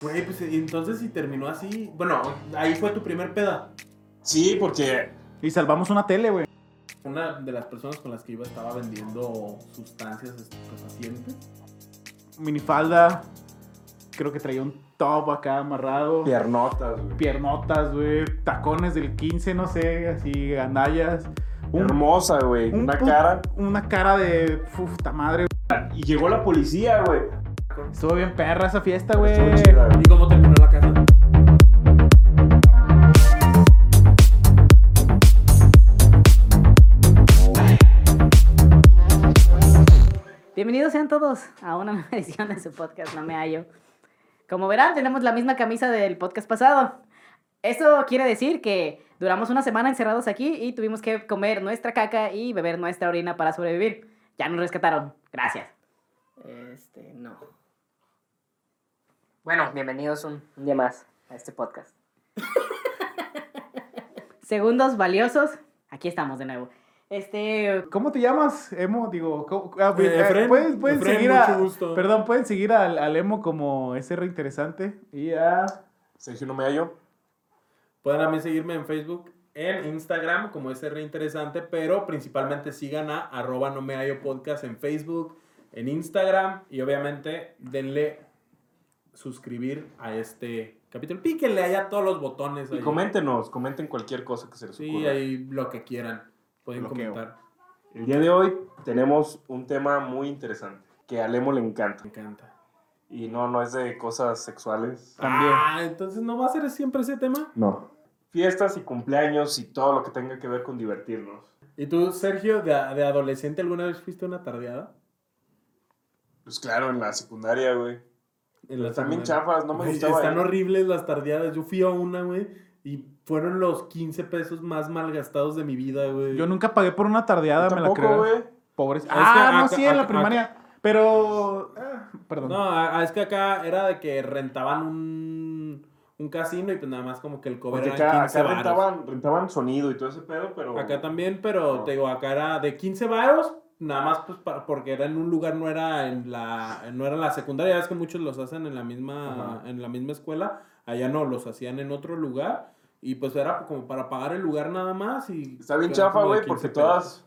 Güey, pues entonces si terminó así. Bueno, ahí fue tu primer peda. Sí, porque Y salvamos una tele, güey. Una de las personas con las que iba estaba vendiendo sustancias estupefacientes. Minifalda. Creo que traía un top acá amarrado. piernotas, güey. Piernotas, güey. Tacones del 15, no sé, así, gandallas. Un- Hermosa, güey. un Una cara. Una cara de. Puta madre. Y llegó la policía, güey. Estuvo bien perra esa fiesta, güey. ¿Y cómo terminó la casa? Bienvenidos sean todos a una nueva edición de su podcast No Me Hallo. Como verán, tenemos la misma camisa del podcast pasado. Esto quiere decir que duramos una semana encerrados aquí y tuvimos que comer nuestra caca y beber nuestra orina para sobrevivir. Ya nos rescataron. Gracias. Este, no. Bueno, bienvenidos un, un día más a este podcast. Segundos valiosos. Aquí estamos de nuevo. Este, ¿Cómo te llamas, Emo? Digo, ¿cómo- ah, Eh, eh, Efren. pueden, pueden Efren, seguir mucho a. gusto. Perdón, pueden seguir al, al Emo como SR interesante. Y a. Sergio no me hallo. Pueden también seguirme en Facebook, en Instagram como SR Interesante, pero principalmente sigan a arroba no me hallo podcast en Facebook, en Instagram y obviamente denle suscribir a este capítulo. Píquenle allá todos los botones. Y ahí. coméntenos, comenten cualquier cosa que se les Sí, ocurra. ahí lo que quieran. Pueden Bloqueo. comentar. El día de hoy tenemos un tema muy interesante que a Lemo le encanta. Me encanta. Y no, no es de cosas sexuales. También. Ah, entonces no va a ser siempre ese tema. No. Fiestas y cumpleaños y todo lo que tenga que ver con divertirnos. ¿Y tú, Sergio, de, de adolescente alguna vez fuiste a una tardeada? Pues claro, en la secundaria, güey. En la También secundaria. chafas, no me Güey, gustaba. Están ir. horribles las tardeadas. Yo fui a una, güey, y fueron los 15 pesos más malgastados de mi vida, güey. Yo nunca pagué por una tardeada, me la tampoco, creo. güey. Pobres. Ah, no, acá- sí, en la acá- primaria. Pero. ah, perdón. No, es que acá era de que rentaban un, un casino y pues nada más como que el cover Porque era acá, 15 acá rentaban, rentaban sonido y todo ese pedo, pero... Acá también, pero No. te digo, acá era de 15 varos, nada más pues para- porque era en un lugar, no era en la, no era en la secundaria, es que muchos los hacen en la misma, Ajá. en la misma escuela, allá no, los hacían en otro lugar, y pues era como para pagar el lugar nada más y... Está bien chafa, güey, porque 15 pesos. todas,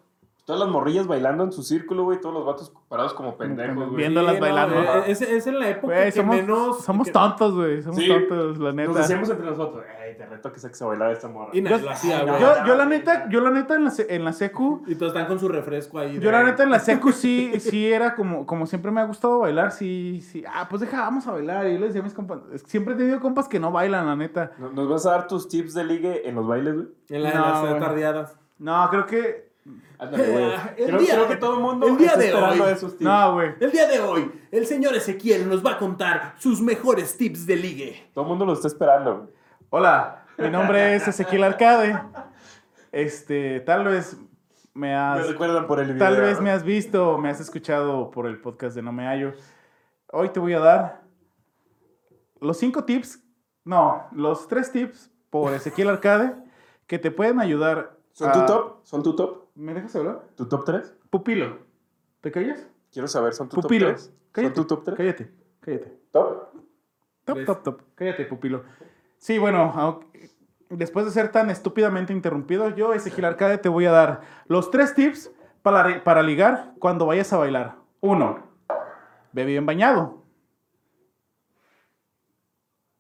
todas las morrillas bailando en su círculo, güey, todos los vatos parados como pendejos, güey. Viéndolas no, bailando. eh, es, es en la época Güey, que somos, menos... somos que- tontos, güey. Somos Sí. tontos, la neta. Nos decíamos entre nosotros, ey, te reto que saques a bailar esta morra. Y nadie Yo- lo hacía, güey. Yo, yo la neta, yo la neta en la, en la secu, Y todos están con su refresco ahí. yo de- la neta en la secu sí, sí era como, como siempre me ha gustado bailar, sí, sí. Ah, pues deja, vamos a bailar. Y yo le decía a mis compas, siempre he tenido compas que no bailan, la neta. ¿Nos vas a dar tus tips de ligue en los bailes, güey? En, la, en No, las tardeadas. No, creo que, Ándale, güey. El Creo, día- creo que todo el mundo el día está de esperando hoy. esos tips. no, güey. El día de hoy, el señor Ezequiel nos va a contar sus mejores tips de ligue. Todo el mundo lo está esperando. Hola, mi nombre es Ezequiel Arcade. Este, tal vez me Me has... recuerdan por el video. Tal vez me has visto, me has escuchado por el podcast de No Me Hallo. Hoy te voy a dar los cinco tips, no, los tres tips por Ezequiel Arcade que te pueden ayudar. ¿Son a- tu top? ¿Son tu top? ¿Me dejas hablar? ¿Tu top 3? Pupilo. ¿Te callas? Quiero saber, ¿son tu Pupilo. top 3? ¿Son Cállate. tu top 3? Cállate, cállate. ¿Top? Top, Tres. top, top. Cállate, pupilo. Sí, bueno, aunque- después de ser tan estúpidamente interrumpido, yo, Ezequiel Arcade, te voy a dar los tres tips para, para ligar cuando vayas a bailar. Uno, ve bien bañado.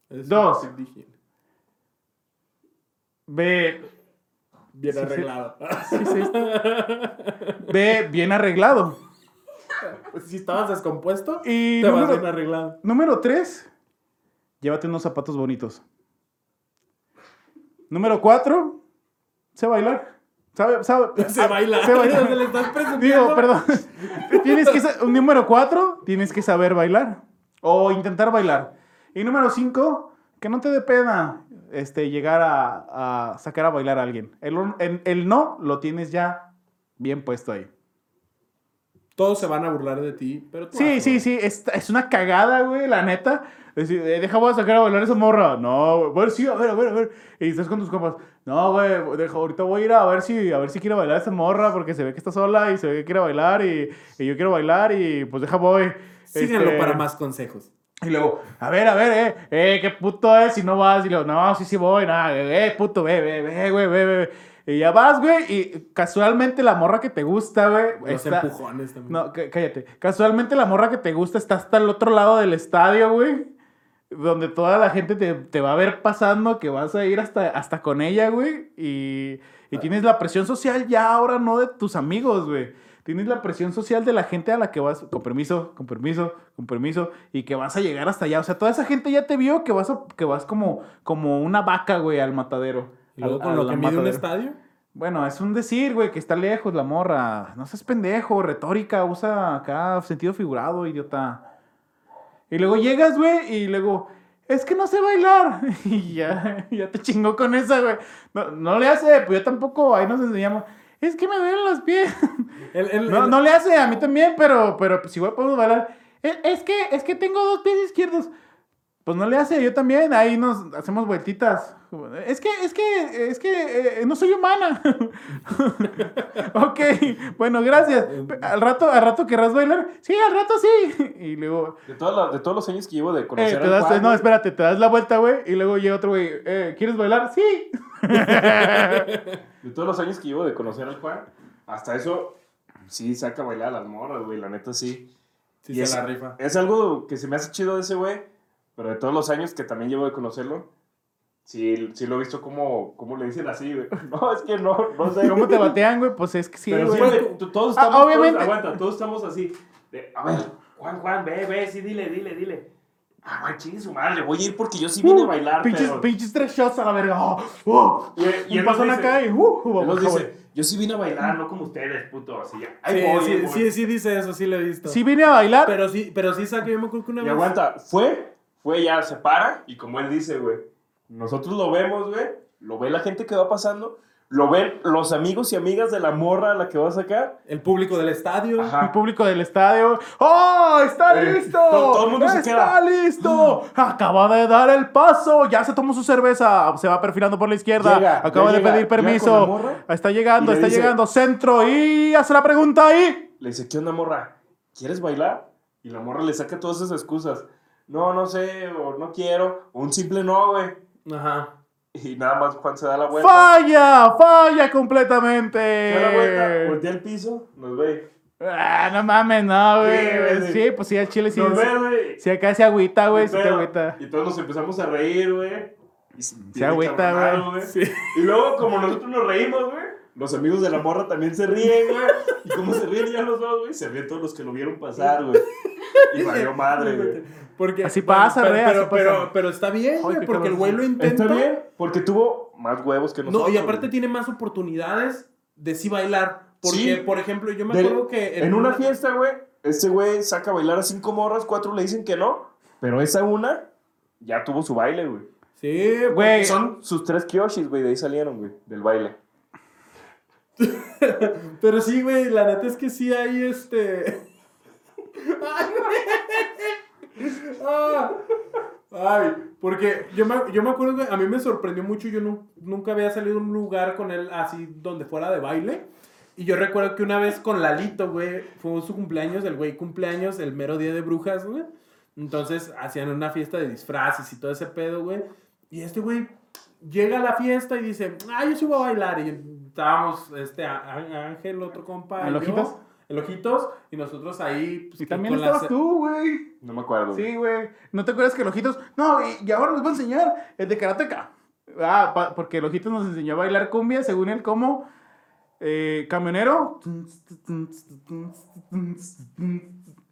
Es Dos. Ve, Bien Sí, arreglado. sí, sí. ve bien arreglado. Pues, si estabas descompuesto, Y te vas número, bien arreglado. número tres, llévate unos zapatos bonitos. Número cuatro, sé bailar. ¿Sabe? sabe Se baila. Se baila. Se le estás presumiendo. Digo, perdón. tienes que número cuatro, tienes que saber bailar o intentar bailar. Y número cinco, que no te dé pena este, llegar a, a sacar a bailar a alguien. El, el- el no lo tienes ya bien puesto ahí. Todos se van a burlar de ti, pero tú Sí, sí, sí, es, es una cagada, güey, la neta. Decir, eh, deja, voy a sacar a bailar a esa morra. No, güey, bueno, sí, a ver, a ver, a ver. Y estás con tus compas. No, güey, deja, ahorita voy a ir a ver si, a ver si quiere bailar esa morra porque se ve que está sola y se ve que quiere bailar y, y yo quiero bailar y pues deja, voy. Síganlo Este, para más consejos. Y luego, a ver, a ver, eh, eh, qué puto es si no vas. Y luego, no, sí, sí voy, nada, eh, puto, ve, ve, ve, güey, ve, ve. Y ya vas, güey, y casualmente la morra que te gusta, güey. Los está- empujones también. No, cá- cállate. Casualmente la morra que te gusta está hasta el otro lado del estadio, güey. Donde toda la gente te, te va a ver pasando, que vas a ir hasta, hasta con ella, güey. Y, y tienes la presión social ya ahora no de tus amigos, güey. Tienes la presión social de la gente a la que vas, con permiso, con permiso, con permiso, y que vas a llegar hasta allá. O sea, toda esa gente ya te vio que vas, a- que vas como, como una vaca, güey, al matadero. Y luego Al- con lo que mide un estadio. Bueno, es un decir, güey, que está lejos la morra. No seas pendejo, retórica, usa acá sentido figurado, idiota. Y luego llegas, güey, y luego, es que no sé bailar. Y ya, ya te chingó con esa, güey. No, no le hace, pues yo tampoco, ahí nos enseñamos. Es que me duelen los pies. El- el- No, el- no le hace, a mí también, pero, pero pues igual podemos bailar. Es, es que, es que tengo dos pies izquierdos. Pues no le hace, yo también, ahí nos hacemos vueltitas. Es que, es que, es que eh, no soy humana. ok, bueno, gracias. Al rato, al rato querrás bailar. Sí, al rato sí. Y luego, De, las- de todos los años que llevo de eh, conocer te al Juan, no, espérate, te das la vuelta, güey. Y luego llega otro güey, eh, ¿quieres bailar? Sí. De todos los años que llevo de conocer al Juan, hasta eso sí saca a bailar a las morras, güey. La neta sí. Sí Y se es, la rifa. es algo que se me hace chido de ese güey, pero de todos los años que también llevo de conocerlo, sí, sí lo he visto como, como le dicen así, güey. No, es que no, no sé. ¿Cómo te batean, güey? Pues es que sí, Pero sí, güey. güey, t- todos Ah, estamos, obviamente. todos- aguanta, todos estamos así. de, a ver, Juan, Juan, ve, ve, sí, dile, dile, dile. Ah, güey, chingue su madre, voy a ir porque yo sí vine a bailar, Uh, pinches, pero... pinches tres shots a la verga. Oh, oh. Y, y pasón dice- acá y uh, él nos dice, yo sí vine a bailar, no como ustedes, puto, así. Sí, voy, sí, voy. sí, sí dice eso, sí lo he visto. Sí vine a bailar. Pero sí, pero sí saca, yo me acuerdo que una Y vez. aguanta, fue, fue ya, se para, y como él dice, güey, nosotros lo vemos, güey, lo ve la gente que va pasando, lo ven los amigos y amigas de la morra a la que va a sacar. El público del estadio. Ajá. El público del estadio. ¡Oh! ¡Está Eh, listo! todo- todo el mundo se ¡Está queda. listo! Acaba de dar el paso. Ya se tomó su cerveza. Se va perfilando por la izquierda. Llega, Acaba de llega, pedir llega con permiso. la morra está llegando, y le está dice- llegando. Centro. Y hace la pregunta ahí. Le dice, ¿qué onda, morra? ¿Quieres bailar? Y la morra le saca todas esas excusas. No, no sé, o no quiero, o un simple no, güey. Ajá. Y nada más Juan se da la vuelta. ¡Falla! ¡Falla Se completamente! da la vuelta, voltea al piso, nos ve. Ah, no mames, no, güey. Sí, pues sí, al chile sí. Nos ve, güey. Sí, acá se agüita, güey. Pero- agüita. Y todos nos empezamos a reír, güey. Y se agüita, güey. Sí. Y luego, como nosotros nos reímos, güey, los amigos de la morra también se ríen, güey. Y como se ríen ya los dos, güey, se ríen todos los que lo vieron pasar, güey. Y valió madre, güey. Porque, Así pasa, pero, pero, así pasa. pero, pero está bien, güey, porque el güey lo intenta. Está bien, porque tuvo más huevos que nosotros. No, y aparte güey. tiene más oportunidades de sí bailar. Porque, Sí. por ejemplo, yo me acuerdo que. En una fiesta, güey, este güey saca a bailar a cinco morras, cuatro le dicen que no. Pero esa una ya tuvo su baile, güey. Sí, Güey. Son sus tres kyoshis, güey, de ahí salieron, güey, del baile. Pero sí, güey, la neta es que sí hay este. Ay, güey. Ah. Ay, porque yo me, yo me acuerdo que a mí me sorprendió mucho. Yo nu- nunca había salido a un lugar con él así donde fuera de baile. Y yo recuerdo que una vez con Lalito, güey, fue su cumpleaños, el güey cumpleaños, el mero día de brujas, güey. Entonces hacían una fiesta de disfraces y todo ese pedo, güey. Y este güey llega a la fiesta y dice, ah, yo sí voy a bailar. Y estábamos, este, Ángel, otro compa. ¿El y yo, Ojitos? El Ojitos. Y nosotros ahí. pues, Y también estabas las- tú, güey. No me acuerdo. Sí, güey. ¿No te acuerdas que el Ojitos? No, y, y ahora les voy a enseñar el de Karateka. Ah, pa- porque el Ojitos nos enseñó a bailar cumbia, según él, como eh, camionero.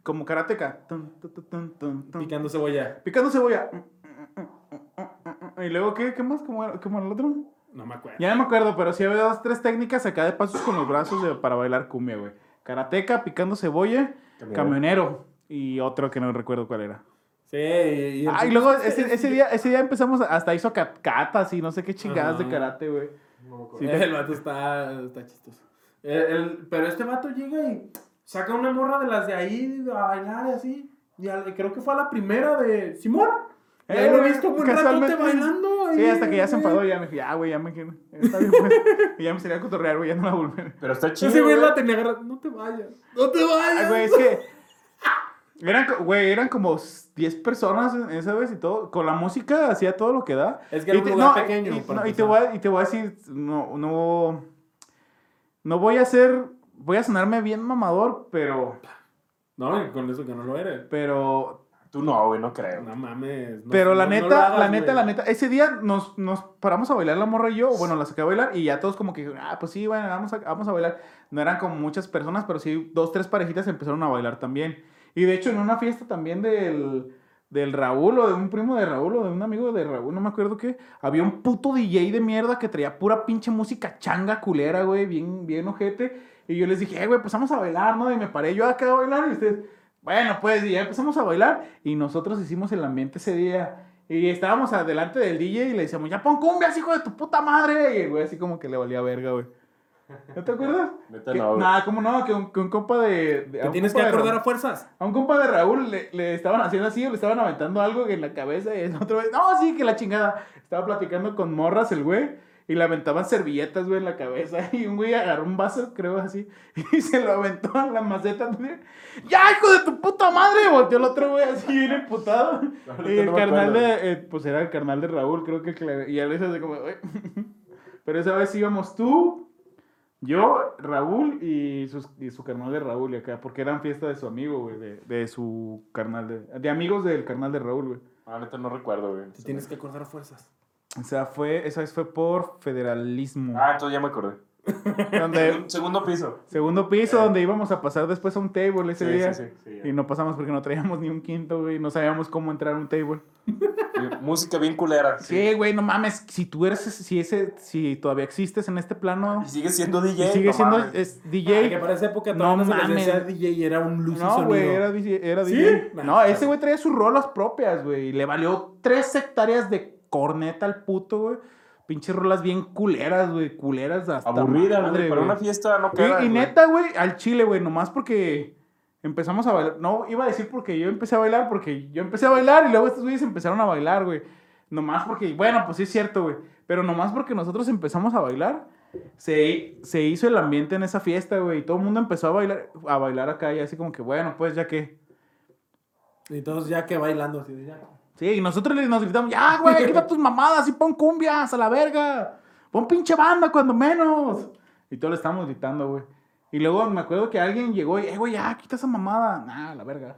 Como Karateka. Picando cebolla. Picando cebolla. Y luego, ¿qué, qué más? ¿Cómo, era- cómo era el otro? No me acuerdo. Ya no me acuerdo, pero sí había dos, tres técnicas acá de pasos con los brazos de- para bailar cumbia, güey. Karateka, picando cebolla, Camionero. camionero. Y otro que no recuerdo cuál era. Sí, y, Ah, y luego ese, ese día, ese día empezamos, hasta hizo cat- catas y no sé qué chingadas de karate, güey. No. Sí, El vato está, está chistoso. El- el- pero este vato llega y saca una morra de las de ahí a bailar y así. Y al- creo que fue a la primera de Simón. Eh, lo he visto ratote casualmente. bailando. Sí, hasta que ya se enfadó, ya me dije, ya, güey, ya me dije, está bien, pues. Y ya me salía a cotorrear, güey, ya no la volví. Pero está chido. Ese güey la tenía agarrada. No te vayas. No te Ay, vayas. güey, es que Eran, güey, eran como 10 personas esa vez y todo. Con la música hacía todo lo que da. Es que era Y un te- lugar no, pequeño, Y, para no, y te voy a, y te voy a decir, no, no, no voy a ser, voy a sonarme bien mamador, pero, No, con eso que no lo eres. pero, Tú no, güey, no creo. No mames. no- pero la no- neta, hagas, la neta, güey. la neta, ese día nos, nos paramos a bailar la morra y yo, bueno, la saqué a bailar y ya todos como que, ah, pues sí, bueno, vamos a, vamos a bailar. No eran como muchas personas, pero sí, dos, tres parejitas empezaron a bailar también. Y de hecho, en una fiesta también del, del Raúl o de un primo de Raúl o de un amigo de Raúl, no me acuerdo qué, había un puto DJ de mierda que traía pura pinche música changa culera, güey, bien, bien ojete. Y yo les dije, eh, güey, pues vamos a bailar, ¿no? Y me paré yo acá a bailar y ustedes, bueno, pues y ya empezamos a bailar y nosotros hicimos el ambiente ese día. Y estábamos adelante del DJ y le decíamos, ya pon cumbias, hijo de tu puta madre. Y el güey así como que le valía verga, güey. ¿No te acuerdas? Neta Que- no, güey. Nada, ¿cómo no? Que un, que un compa de... de- a Te un tienes que compa de acordar Raúl- a fuerzas. a un compa de Raúl le, le estaban haciendo así, o le estaban aventando algo en la cabeza y el otro vez, no, sí, que la chingada. Estaba platicando con morras el güey y le aventaban servilletas, güey, en la cabeza. Y un güey agarró un vaso, creo así, y se lo aventó en la maceta. güey. ¡Ya, hijo de tu puta madre! Volteó el otro güey así, bien emputado. Ahorita Y el no carnal de, eh, pues era el carnal de Raúl, creo que, y a veces de como, "Uy". Pero esa vez íbamos tú, yo, Raúl y, sus- y su carnal de Raúl y acá, porque eran fiesta de su amigo, güey, de, de su carnal, de, de amigos del carnal de Raúl, güey. Ah, neta no recuerdo, güey. Te tienes que acordar a fuerzas. O sea, fue, esa vez fue por federalismo. Ah, entonces ya me acordé. Donde, Segundo piso. segundo piso, donde íbamos a pasar después a un table ese Sí, día. sí, sí, sí. Y no pasamos porque no traíamos ni un quinto, güey, y no sabíamos cómo entrar a un table. Y Música bien culera. Sí, güey, no mames, si tú eres, si ese, si todavía existes en este plano, Y sigue siendo y DJ. sigue no siendo es Ay, DJ. que para esa época No mames. decía DJ y era un luz y No, sonido. güey, era, DJ, era ¿Sí? DJ. No, ese güey traía sus rolas propias, güey. y Le valió tres hectáreas de corneta al puto, güey. Pinches rolas bien culeras, güey. Culeras hasta Aburrida, madre, güey. Para una fiesta no Y- queda. y, güey. neta, güey, al chile, güey, nomás porque empezamos a bailar. No, iba a decir porque yo empecé a bailar, porque yo empecé a bailar y luego estos güeyes empezaron a bailar, güey. Nomás porque, bueno, pues sí es cierto, güey. Pero nomás porque nosotros empezamos a bailar, se, se hizo el ambiente en esa fiesta, güey. Y todo el mundo empezó a bailar, a bailar acá y así como que, bueno, pues ya que. Y todos ya que bailando así de ya. Sí, y nosotros nos gritamos, ya, güey, quita tus mamadas y pon cumbias a la verga. Pon pinche banda cuando menos. Y todos le estábamos gritando, güey. Y luego me acuerdo que alguien llegó y, eh, güey, ya, quita esa mamada. Nah, a la verga.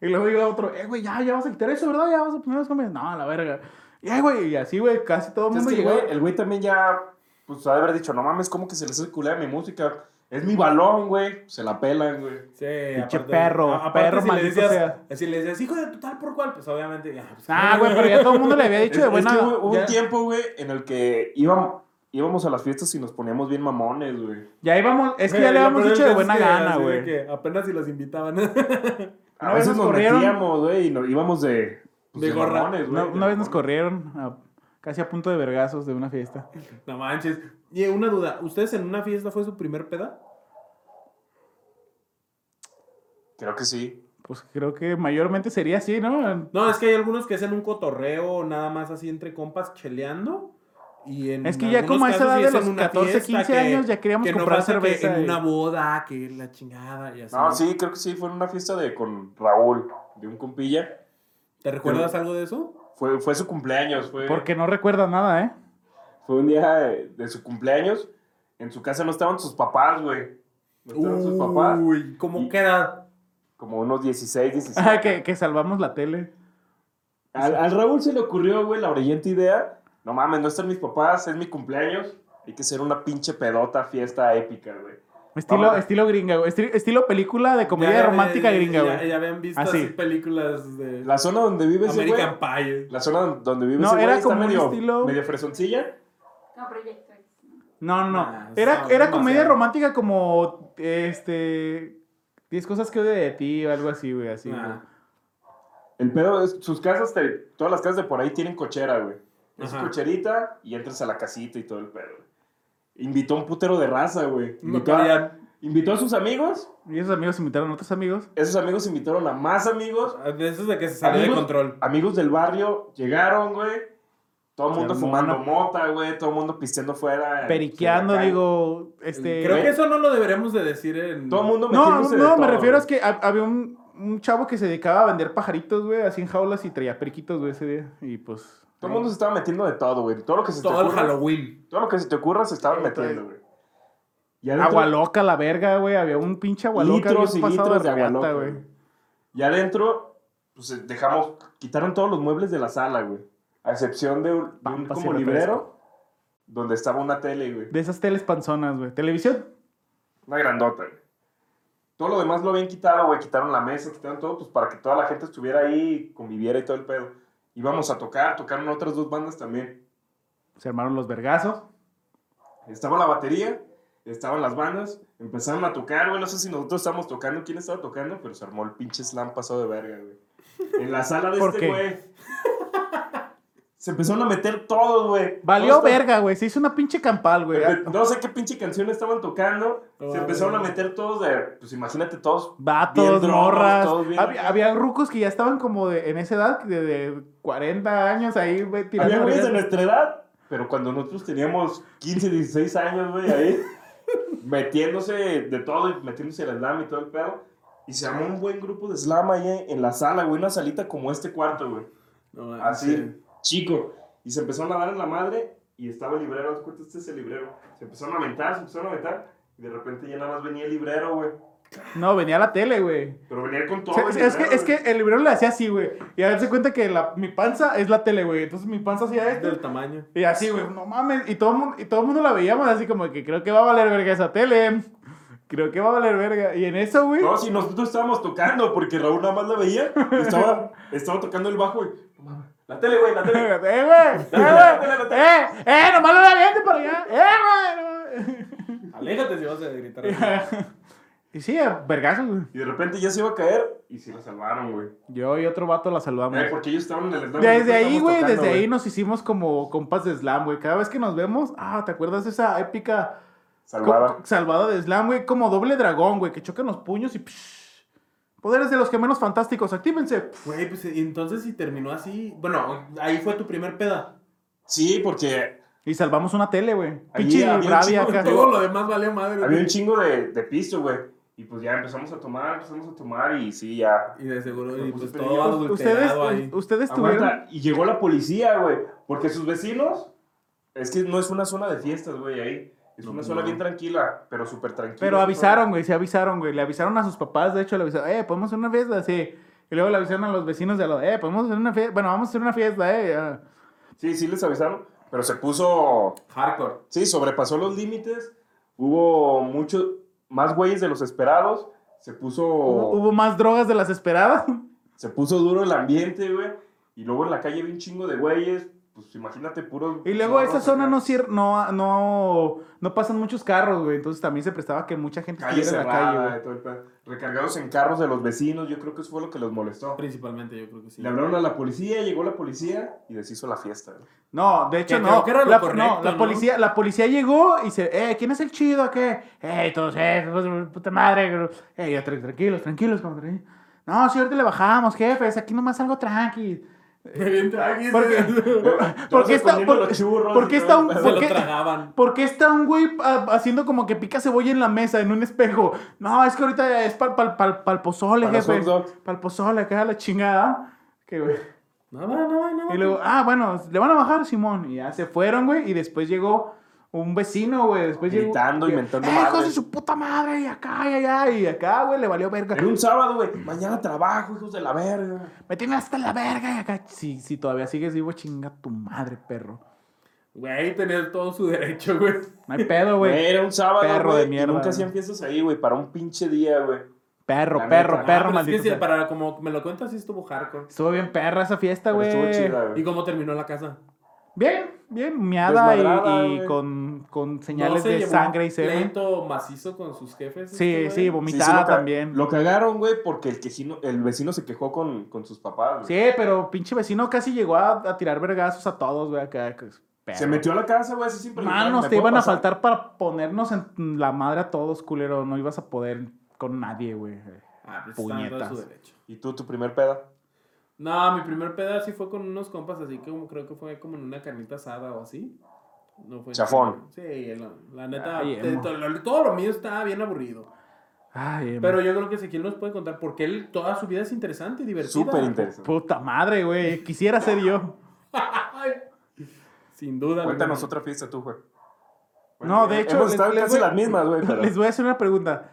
Y luego llegó otro, eh, güey, ya, ya vas a quitar eso, ¿verdad? Ya vas a poner las cumbias. No, a la verga. Y, eh, güey, y así, güey, casi todo el mundo el llegó. güey, el güey también ya, pues, ha de haber dicho, no mames, ¿cómo que se les hace culera mi música? Es mi balón, güey. Se la pelan, güey. Sí, Pinche aparte- perro, a- aparte perro si le maldito decías, sea. Si le decías, hijo de tu tal por cual, pues obviamente ya. pues, Ah, güey, pero ya todo el mundo le había dicho Es, de buena. es que hubo, hubo ya, un tiempo, güey, en el que íbamos, íbamos a las fiestas y nos poníamos bien mamones, güey. ya íbamos, es que ya le habíamos dicho de buena que gana, güey. que apenas si los invitaban. A Una vez veces nos nos corrieron- metíamos, güey, y nos íbamos de... pues, De de gorra. mamones, güey. Una, una vez nos corrieron a- casi a punto de vergazos de una fiesta. no manches. Y una duda, ¿ustedes en una fiesta fue su primer peda? Creo que sí. Pues creo que mayormente sería así, ¿no? No, es que hay algunos que hacen un cotorreo nada más así entre compas cheleando. Y en Es que ya como a esa edad de en los una 14, fiesta 15 que- años ya queríamos que no comprar que cerveza. en y- una boda, que la chingada y así. No, sí, creo que sí. Fue en una fiesta de con Raúl, de un compilla. ¿Te recuerdas algo de eso? Fue, fue su cumpleaños, fue... Porque no recuerda nada, ¿eh? Fue un día de, de su cumpleaños. En su casa no estaban sus papás, güey. No estaban sus papás. Uy, ¿cómo Y- queda? Como unos 16, 17. Ah, que, que salvamos la tele. Al, al Raúl se le ocurrió, güey, la brillante idea. No mames, no están mis papás, es mi cumpleaños. Hay que hacer una pinche pedota, fiesta épica, güey. Estilo, estilo gringa, güey. Estilo, estilo película de comedia Ya- romántica ya- gringa, ya- güey. Ya, habían visto Ah, sí. así películas de La zona donde vive ese güey. American Pie. La zona donde vive No, ese güey era como un medio, estilo- medio fresoncilla. No, Proyecto. No, no, no. Nah, Era, era comedia demasiado. romántica como, este... 10 cosas que odio de ti o algo así, güey, así. Ah. güey. El pedo es, sus casas, te- todas las casas de por ahí tienen cochera, güey. Es Ajá. cocherita y entras a la casita y todo el pedo. güey. Invitó a un putero de raza, güey. No Invitó, a- invitó a sus amigos. Y esos amigos invitaron a otros amigos. Esos amigos invitaron a más amigos. De esos de que se salió de Amigos- control. Amigos del barrio llegaron, güey. Todo el mundo fumando una- mota, güey. Todo el mundo pisteando fuera. Periqueando, digo, este... Creo que eso no lo deberíamos de decir en... Todo el mundo No, de no, me todo, refiero güey. es que hab- había un... un chavo que se dedicaba a vender pajaritos, güey, así en jaulas y traía periquitos, güey, ese día. Y pues. Todo el mundo se estaba metiendo de todo, güey. Todo lo que se te Todo el ocurra. Halloween. Todo lo que se te ocurra se estaban Sí, metiendo, trae- güey. Y adentro- Agua loca, la verga, güey. Había un pinche agua loca. litros y litros de agua loca, güey. Y adentro, pues eh, dejamos, quitaron todos los muebles de la sala, güey. A excepción de un, de como librero, donde estaba una tele, güey. De esas teles panzonas, güey. Televisión. Una grandota, güey. Todo lo demás lo habían quitado, güey. Quitaron la mesa, quitaron todo, pues para que toda la gente estuviera ahí, conviviera y todo el pedo. Íbamos a tocar, tocaron otras dos bandas también. Se armaron los vergazos. Estaba la batería, estaban las bandas, empezaron a tocar, güey. No sé si nosotros estábamos tocando, quién estaba tocando, pero se armó el pinche slam pasado de verga, güey. En la sala de ¿Por este qué? güey. Se empezaron a meter todos, güey. Valió Todos verga, güey. Se hizo una pinche campal, güey. No sé qué pinche canción estaban tocando. Oh, se empezaron a meter todos de. Pues imagínate todos. Vatos, Bien drogos, morras. todos bien Había, rucos que ya estaban como de, en esa edad, de, de 40 años ahí, güey. Había güeyes de nuestra edad, pero cuando nosotros teníamos 15, 16 años, güey, ahí, metiéndose de todo y metiéndose el slam y todo el pedo. Y se armó un buen grupo de slam ahí en la sala, güey, una salita como este cuarto, güey. No, Así, chico. Y se empezaron a dar en la madre y estaba el librero, haz cuenta, este es el librero. Se empezaron a aventar, se empezaron a aventar y de repente ya nada más venía el librero, güey. No, venía la tele, güey. Pero venía con todo. El sí, es, que, es que güey. el librero le hacía así, güey. Y a darse cuenta que la, mi panza es la tele, güey. Entonces mi panza hacía esto. Del tamaño. Y así, güey, no mames. Y todo, el mundo, y todo el mundo la veíamos así como que creo que va a valer verga esa tele. Creo que va a valer verga. Y en eso, güey. No, si nosotros estábamos tocando, porque Raúl nada más la veía, y estaba, estaba tocando el bajo y. no mames, La tele, güey, la tele. ¡Eh, güey! ¡Eh, güey! ¡Eh! ¡Eh! ¡Nomás lo da viendo para allá! ¡Eh, güey! Aléjate si vas a gritar. y sí, vergazos, güey. Y de repente ya se iba a caer y sí la salvaron, güey. Yo y otro vato la saludamos. Eh, porque ellos estaban en el slam. Desde ahí, güey, tocando, desde ahí nos hicimos como compas de slam, güey. Cada vez que nos vemos, ah, ¿te acuerdas de esa épica Salvada. salvada de slam, güey? Como doble dragón, güey, que chocan los puños y... psh. Poderes de los gemelos fantásticos, actívense. Güey, pues y entonces si terminó así. Bueno, ahí fue tu primer peda. Sí, porque Y salvamos una tele, güey. De acá. Todo lo demás valió madre. había un chingo de, de pisto, güey. Y pues ya empezamos a tomar, empezamos a tomar y sí, ya. Y de seguro, y Pues, pues pero todo Ustedes, adulterado ahí. ustedes tuvieron... Aguanta, y llegó la policía, güey. Porque sus vecinos, es que no es una zona de fiestas, güey, ahí. Es No, una no. zona bien tranquila, pero súper tranquila. Pero avisaron, güey, se avisaron, güey. Le avisaron a sus papás, de hecho, le avisaron, eh, podemos hacer una fiesta, sí. Y luego le avisaron a los vecinos de lado, eh, podemos hacer una fiesta, bueno, vamos a hacer una fiesta, eh. Sí, sí les avisaron, pero se puso Hardcore. Sí, sobrepasó los límites. Hubo muchos más güeyes de los esperados. Se puso, Hubo, hubo más drogas de las esperadas. se puso duro el ambiente, güey. Y luego en la calle vi un chingo de güeyes. Pues imagínate, puro. Y luego esa zona no, cier- no, no, no pasan muchos carros, güey. Entonces también se prestaba que mucha gente Calle estuviera en la cerrada, calle, güey. y todo el pedo. Recargados en carros de los vecinos. Yo creo que eso fue lo que los molestó. Principalmente, yo creo que sí. Le hablaron a la policía, llegó la policía y deshizo la fiesta. güey. No, de hecho Que no. creo que era lo la, correcto, no, la ¿no? policía, la policía llegó y se, eh, ¿quién es el chido? ¿Qué? Eh, todos, eh, de puta madre. Eh, ya, tra- tranquilos, tranquilos, compadre. No, si ahorita le bajamos, jefes, aquí nomás algo tranqui. Porque, está, por- churros porque está un, porque- tragaban. ¿Por qué está un güey ah, haciendo como que pica cebolla en la mesa, en un espejo? No, es que ahorita es para pal, pal, pal pozole, Para jefe. el pozole, acá la chingada. Que, güey. Nada, nada, nada. Y luego, ah, bueno, le van a bajar, Simón. Y ya se fueron, güey. Y después llegó un vecino, güey. Después Gritando, llegó, inventando "Eh, hijos madres". de su puta madre! Y acá, y allá. Y acá, güey, le valió verga. Era un sábado, güey. Mañana trabajo, hijos de la verga. Me tiene hasta la verga. Y acá, si, si todavía sigues vivo, chinga tu madre, perro. Güey, tenía todo su derecho, güey. No hay pedo, Güey, era un sábado, Perro güey. de y mierda, nunca hacían fiestas ahí, güey, para un pinche día, güey. Perro, La perro, neta. perro, Ah, pero es maldito. que sí, para como me lo cuentas, sí estuvo hardcore. Estuvo bien perra esa fiesta, güey. estuvo chida, ¿Y güey. cómo terminó la casa? Bien, bien, miada y, con, con ¿No señales se de sangre y un semen. pleito macizo con sus jefes? Sí, este sí, vomitada Sí, sí, lo ca- también. Lo cagaron, güey, porque el, quejino, el vecino se quejó con, con sus papás. güey. Sí, pero pinche vecino casi llegó a, a tirar vergazos a todos, güey, acá. perro. Se metió a la casa, güey, así siempre. Manos, ¿me te iban a faltar para ponernos en la madre a todos, culero. No ibas a poder con nadie, güey. Ah, pues Puñetas. su derecho. ¿Y tú, tu primer peda? No, mi primer pedazo sí fue con unos compas, así que como- creo que fue como en una carnita asada o así. No fue Chafón. Sí, la, la neta, Ay, de- emo. todo, lo, todo lo mío estaba bien aburrido. Ay, Pero yo creo que Ezequiel nos puede contar porque él toda su vida es interesante y divertida. Súper interesante. puta madre, güey. Quisiera ser yo. Sin duda. Cuéntanos otra fiesta tú, güey. No, de hecho, Hemos les- estado les casi voy- las mismas, güey. pero- Les voy a hacer una pregunta.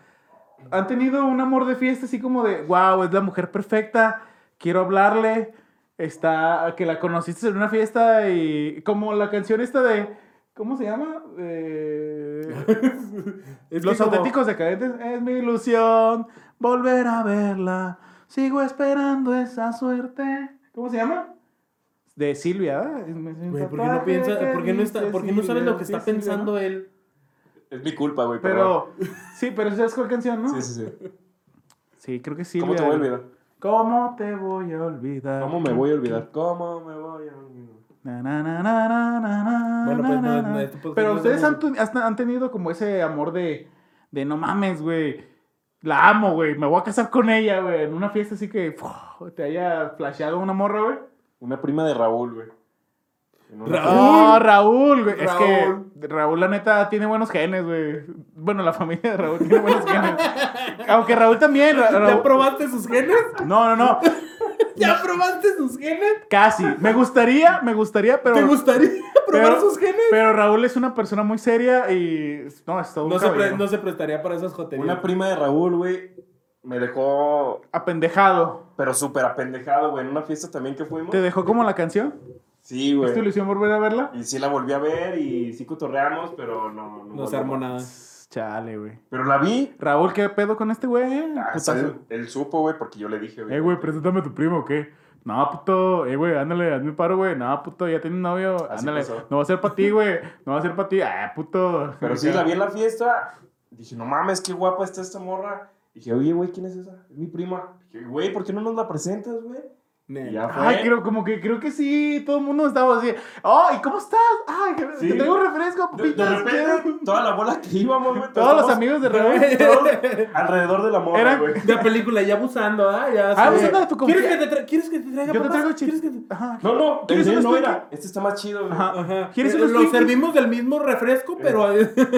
¿Han tenido un amor de fiesta así como de, wow, es la mujer perfecta, quiero hablarle, está, que la conociste en una fiesta y como la canción esta de, ¿cómo se llama? Eh, Es Los como- auténticos decadentes, es mi ilusión volver a verla, sigo esperando esa suerte. ¿Cómo se llama? De Silvia, Güey, ¿por qué no piensa, que por qué no está, por qué no sabes lo que está pensando él? Es mi culpa, güey. perdón. Pero, sí, pero ¿sabes cuál canción, no? Sí, sí, sí. Sí, creo que sí. ¿Cómo te voy a olvidar? ¿Cómo te voy a olvidar? ¿Cómo me voy a olvidar? ¿Cómo me voy a olvidar? Na, na, na, na, na, na, na, Bueno, pues, na, no, na. no, este Pero ustedes de han, han tenido como ese amor de, de no mames, güey. La amo, güey. Me voy a casar con ella, güey. En una fiesta así que ¡fua! te haya flasheado una morra, güey. Una prima de Raúl, güey. Raúl. No, Raúl, güey. Es Raúl. que Raúl, la neta, tiene buenos genes, güey. Bueno, la familia de Raúl tiene buenos genes. Aunque Raúl también. Ra- ¿Ya probaste sus genes? No, no, no. ¿Ya probaste sus genes? Casi. Me gustaría, me gustaría, pero. ¿Te gustaría probar pero- sus genes? Pero Raúl es una persona muy seria y. No, es todo un No se, pre- no se prestaría para esas joterías. Una prima de Raúl, güey, me dejó, Apendejado. pero súper apendejado, güey. En una fiesta también que fuimos. ¿Te dejó como la canción? Sí, ¿Es tu güey. ilusión volver a verla? Y sí la volví a ver y sí cotorreamos, pero no. No se armó nada. Chale, güey. Pero la vi. Raúl, ¿qué pedo con este güey? Ah, Putazo. él, él supo, güey, porque yo le dije, güey. Eh, güey, preséntame a tu primo, ¿o qué? No, puto, eh, güey, ándale, hazme paro, güey. No, puto, ya tiene un novio. Así ándale, pasó. no va a ser para ti, güey. No va a ser para ti. Ah, puto. Pero sí, la vi en la fiesta. Dije, no mames, qué guapa está esta morra. Dije, oye, güey, ¿quién es esa? Es mi prima. Dije, güey, ¿por qué no nos la presentas, güey? Ya fue. Ay, creo, como que creo que sí, todo el mundo estaba así. ¡Oh, ¿y cómo estás? Ay, que- Sí. te traigo un refresco, De, de repente, toda la bola que íbamos, güey. Todos los estábamos amigos de todos alrededor de la morra, güey. De película, ya abusando, ¿ah? Ya Ah, abusando de tu ¿Quieres que, te ¿Quieres que te traiga Yo te papas? traigo ¿Quieres chips. que te- Ajá. No, no, ¿Quieres unos no era. Este está más chido, güey. Ajá. Ajá. ¿Quieres Eh, unos Lo Twinkies? servimos del mismo refresco, pero...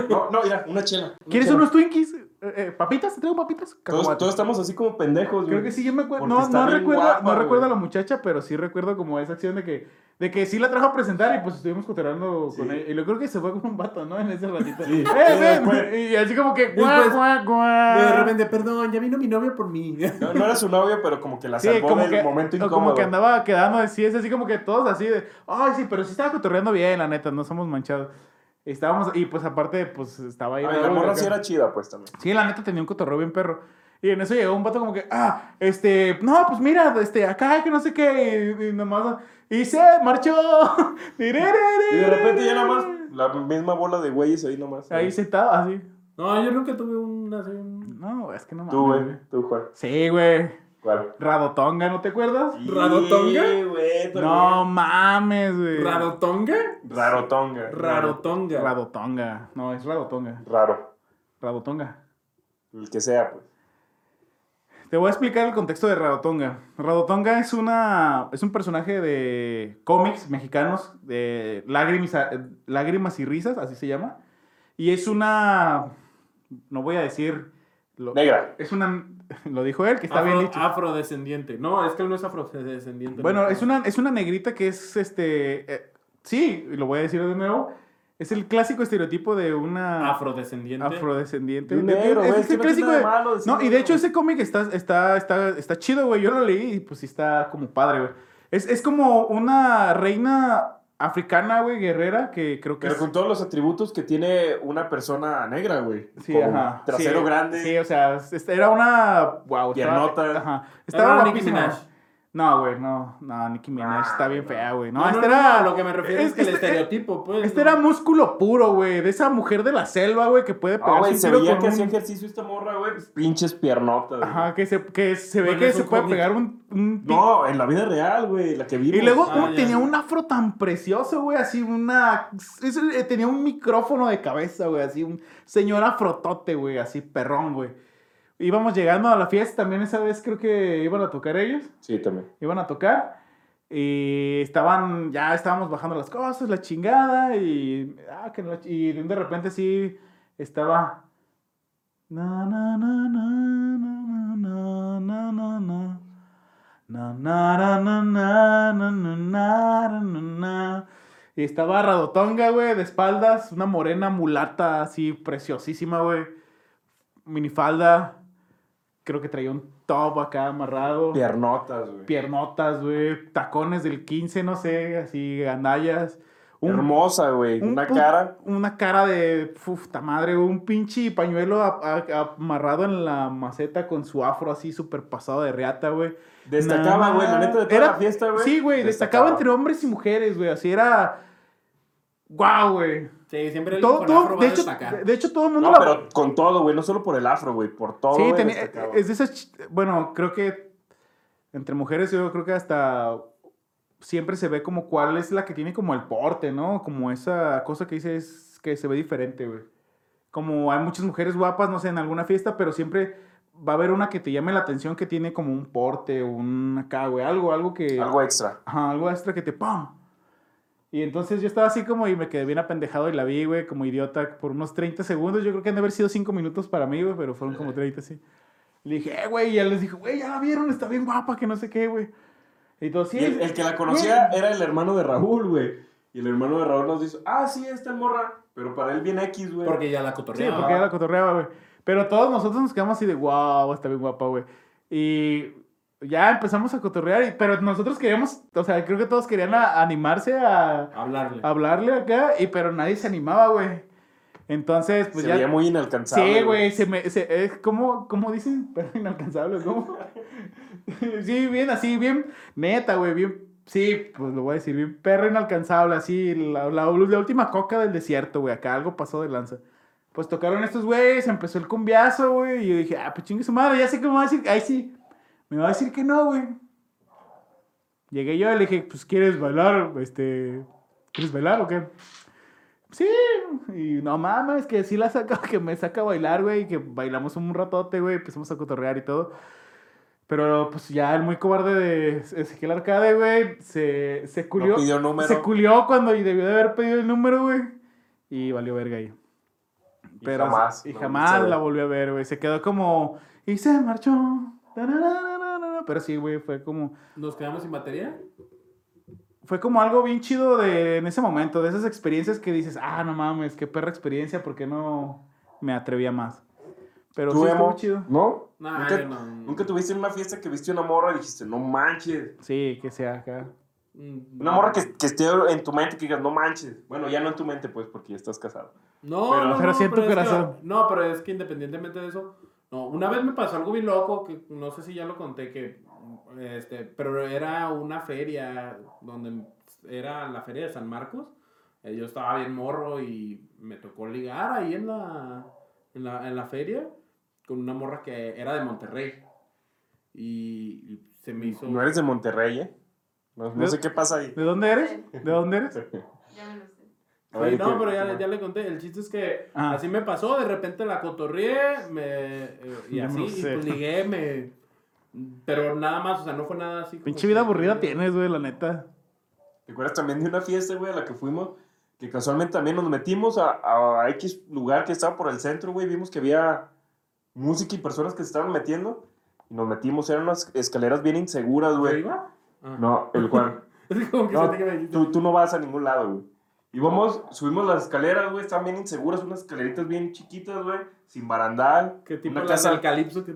No, no, mira, una chela. una ¿Quieres chela. unos Twinkies? Eh, eh, ¿Papitas? ¿Te traigo papitas? Todos, estamos así como pendejos, güey. Creo que sí, yo me acuerdo. No, recuerdo, guapa, no recuerdo a la muchacha, pero sí recuerdo como esa acción de que, de que sí la trajo a presentar y pues estuvimos cotorreando Sí. con ella. Y lo creo que se fue con un vato, ¿no? En ese ratito. Sí. ¡Eh, Sí, ven! después. Y así como que, guau, guau, guau. De repente, perdón, ya vino mi novio por mí. No, no era su novio, pero como que la Sí, salvó como del que, momento o incómodo. como que andaba quedando así, es así como que todos así de, ay, sí, pero sí estaba cotorreando bien, la neta, no somos manchados. Estábamos, y pues aparte, pues estaba ahí. Ay, la Raúl morra sí era chida, pues, también. Sí, la neta tenía un cotorreo bien perro. Y en eso llegó un vato como que, ah, este, no, pues mira, este, acá, que no sé qué, y, y nomás, y se marchó. Y de repente ya nada más, la misma bola de güeyes ahí nomás. Ahí sentado, así. No, yo nunca tuve un... así, un- No, es que no mames. Tú, güey. güey. Tú, Juan. Sí, güey. ¿Cuál? Radotonga, ¿no te acuerdas? Sí, güey, también. No mames, güey. ¿Rarotonga? Rarotonga. Rarotonga. Radotonga. No, es Radotonga. Raro. Radotonga. El que sea, pues. Te voy a explicar el contexto de Radotonga. Radotonga es una es un personaje de cómics mexicanos de lágrimas, lágrimas y risas, así se llama. Y es una no voy a decir lo- Negra. es una lo dijo él que está bien dicho. afrodescendiente. No, es que él no es afrodescendiente. Bueno, ¿no? es una es una negrita que es este eh, sí, y lo voy a decir de nuevo. Es el clásico estereotipo de una Afrodescendiente. afrodescendiente. De negro, es- el clásico de- de malo No, y de hecho ese cómic está, está, está, está chido, güey. Yo lo leí y pues sí está como padre, güey. Es, es como una reina africana, güey, guerrera, que creo que Pero es... con todos los atributos que tiene una persona negra, güey. Sí, Como ajá. Trasero Sí, grande. Sí, o sea, era una... Wow. Piernota. Estaba, ajá. Era Estaba Nicki guapísima. No, güey, no. No, Nicki Minaj Ah, está bien no. fea, güey. No, No, este no, era... a lo que me refiero es, que el este- estereotipo, pues. Este ¿no? era músculo puro, güey. De esa mujer de la selva, güey, que puede Ah, pegar güey, un se veía con que un- hacía ejercicio esta morra, güey. Pinches piernotas. güey. Ajá, que se, que se ve Bueno, que se puede cómic. pegar un... No, en la vida real, güey. La que vimos. Y luego Ah, ya. tenía un afro tan precioso, güey, así una... es- eh, tenía un micrófono de cabeza, güey, así un señor afrotote, güey, así perrón, güey. Íbamos llegando a la fiesta también esa vez, creo que iban a tocar ellos, Sí, también. iban a tocar. Y estaban, ya estábamos bajando las cosas, la chingada, y, ah, que no- y de repente sí estaba... Na, na, na, na, na, na, na, na, na. Na, na, na, na, na, na, na. Y estaba Radotonga, güey, de espaldas, una morena mulata así preciosísima, güey. Minifalda. Creo que traía un top acá amarrado. Piernotas, güey. Piernotas, güey. Tacones del 15, no sé, así, gandallas. Un- Hermosa, güey. un Una cara. Una cara de. Puta madre, un pinche pañuelo a- a- amarrado en la maceta con su afro así súper pasado de reata, güey. Destacaba, Nah, güey. La neta de toda era- la fiesta, güey. Sí, güey, destacaba entre hombres y mujeres, güey. Así era. ¡Guau, güey! Sí, siempre el Todo, con todo- de, hecho, de hecho, todo el mundo No, la- pero con todo, güey. No solo por el afro, güey. Por todo. Sí, tenía, destacaba. es de esas. Bueno, creo que entre mujeres, yo creo que hasta siempre se ve como cuál es la que tiene como el porte, ¿no? Como esa cosa que dices que se ve diferente, güey. Como hay muchas mujeres guapas, no sé, en alguna fiesta, pero siempre va a haber una que te llame la atención que tiene como un porte, un acá, güey, algo, algo que. Algo extra. Ajá, algo extra que te ¡pum! Y entonces yo estaba así como y me quedé bien apendejado y la vi, güey, como idiota por unos 30 segundos. Yo creo que han de haber sido 5 minutos para mí, güey, pero fueron como 30, sí. Le dije, eh, güey, y ya les dije, güey, ya la vieron, está bien guapa, que no sé qué, güey. Y todo, sí. Y el, el que la conocía era el hermano de Raúl, güey. Y el hermano de Raúl nos dice, ah, sí, esta es morra. Pero para él bien X, güey. Porque ya la Sí, cotorreaba. porque ya la cotorreaba, güey. Pero todos nosotros nos quedamos así de, wow, está bien guapa, güey. Y ya empezamos a cotorrear, y- pero nosotros queríamos, o sea, creo que todos querían a- animarse a, Hablarle. hablarle acá, y pero nadie se animaba, güey. Entonces, pues se ya. veía muy inalcanzable. Sí, güey, se me. Se, es como, ¿Cómo dicen? Pero inalcanzable, ¿cómo? sí, bien, así, bien. Neta, güey, bien. Sí, pues lo voy a decir, bien perro inalcanzable, así. La, la, la última coca del desierto, güey. Acá algo pasó de lanza. Pues tocaron estos güeyes, empezó el cumbiazo, güey. Y yo dije, ah, pues chingue su madre, ya sé me va a decir. Ahí sí. Me va a decir que no, güey. Llegué yo y le dije, pues, ¿quieres bailar? Este. ¿Quieres bailar o qué? Sí, y no mames, que sí la saca, que me saca a bailar, güey, y que bailamos un ratote, güey, empezamos a cotorrear y todo. Pero pues ya el muy cobarde de Ezequiel Arcade, güey, se, se culió. No pidió número. Se culió cuando debió de haber pedido el número, güey. Y valió verga ahí. Y Pero, jamás Y jamás a ver. la volvió a ver, güey. Se quedó como. Y se marchó. Pero sí, güey, fue como. ¿Nos quedamos sin batería? Fue como algo bien chido de, en ese momento, de esas experiencias que dices, ah, no mames, qué perra experiencia, ¿por qué no me atrevía más? Pero ¿Tú, sí estuvo chido. ¿No? Nah, ¿Nunca, yo no. nunca tuviste en una fiesta que viste una morra y dijiste, no manches? Sí, que sea acá. Mm, Una morra que, que esté en tu mente que digas, no manches. Bueno, ya no en tu mente, pues, porque ya estás casado. No, Pero- no, Pero no, sí en tu es que- corazón. no, pero es que independientemente de eso, no, una vez me pasó algo bien loco que no sé si ya lo conté que este, pero era una feria donde era la feria de San Marcos. Eh, yo estaba bien morro y me tocó ligar ahí en la en la, en la feria con una morra que era de Monterrey. Y, y se me hizo No eres de Monterrey, ¿eh? No, no sé qué pasa ahí. ¿De dónde eres? ¿De dónde eres? Ya me lo ver, no, ¿qué- pero ya, ya le conté. El chiste es que Ah. así me pasó. De repente la cotorrié me, eh, y así, y pues ligué, me... Pero nada más, o sea, no fue nada así. como Pinche que- vida aburrida tienes, güey, la neta. ¿Te acuerdas también de una fiesta, güey, a la que fuimos? Que casualmente también nos metimos a, a X lugar que estaba por el centro, güey. Vimos que había música y personas que se estaban metiendo. Y nos metimos, eran unas escaleras bien inseguras, ¿Se güey. iba? Ah. No, el Juan. Es como que No, tú, tú no vas a ningún lado, güey. Y vamos, subimos las escaleras, güey, estaban bien inseguras, unas escaleritas bien chiquitas, güey, sin barandal. ¿Qué tipo una de casa, calipso que...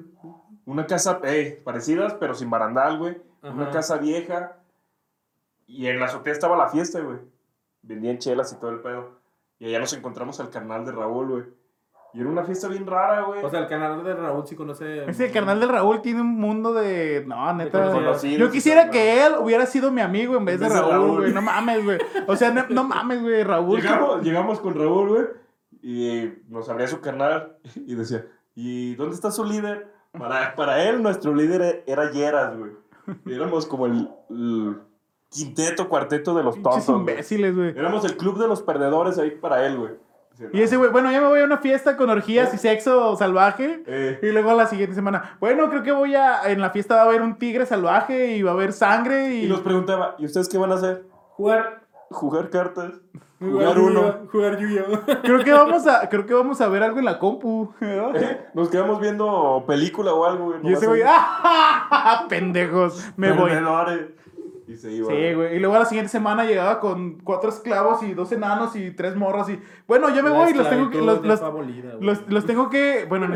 una casa, eh, parecidas, pero sin barandal, güey. Una casa vieja. Y en la azotea estaba la fiesta, güey. Vendían chelas y todo el pedo. Y allá nos encontramos al carnal de Raúl, güey. Y era una fiesta bien rara, güey. O sea, el canal de Raúl sí conoce... Ese carnal del Raúl tiene un mundo de. No, neta. conocidos Yo quisiera que él hubiera sido mi amigo en vez de de Raúl, güey. No mames, güey. O sea, no, no mames, güey. Raúl. llegamos, llegamos con Raúl, güey. Y nos abría su carnal y decía, ¿y dónde está su líder? Para, para él, nuestro líder era Yeras, güey. Y Éramos como el, el quinteto, cuarteto de los tontos, imbéciles, güey. Éramos el club de los perdedores ahí para él, güey. Y ese güey, bueno, ya me voy a una fiesta con orgías y sexo salvaje. Eh, Y luego a la siguiente semana, bueno, creo que voy a. En la fiesta va a haber un tigre salvaje y va a haber sangre y. y nos preguntaba, ¿y ustedes qué van a hacer? Jugar... jugar cartas, Jugar jugar uno. Jugar Yu-Gi-Oh. Creo que vamos a, creo que vamos a ver algo en la compu. ¿no? Nos quedamos viendo película o algo. Y ese güey, ¡ah! Pendejos, me voy. Y se iba. Sí, güey. Y luego a la siguiente semana llegaba con cuatro esclavos y dos enanos y tres morras y bueno, ya me La voy, los tengo que los, los, tengo que, bueno,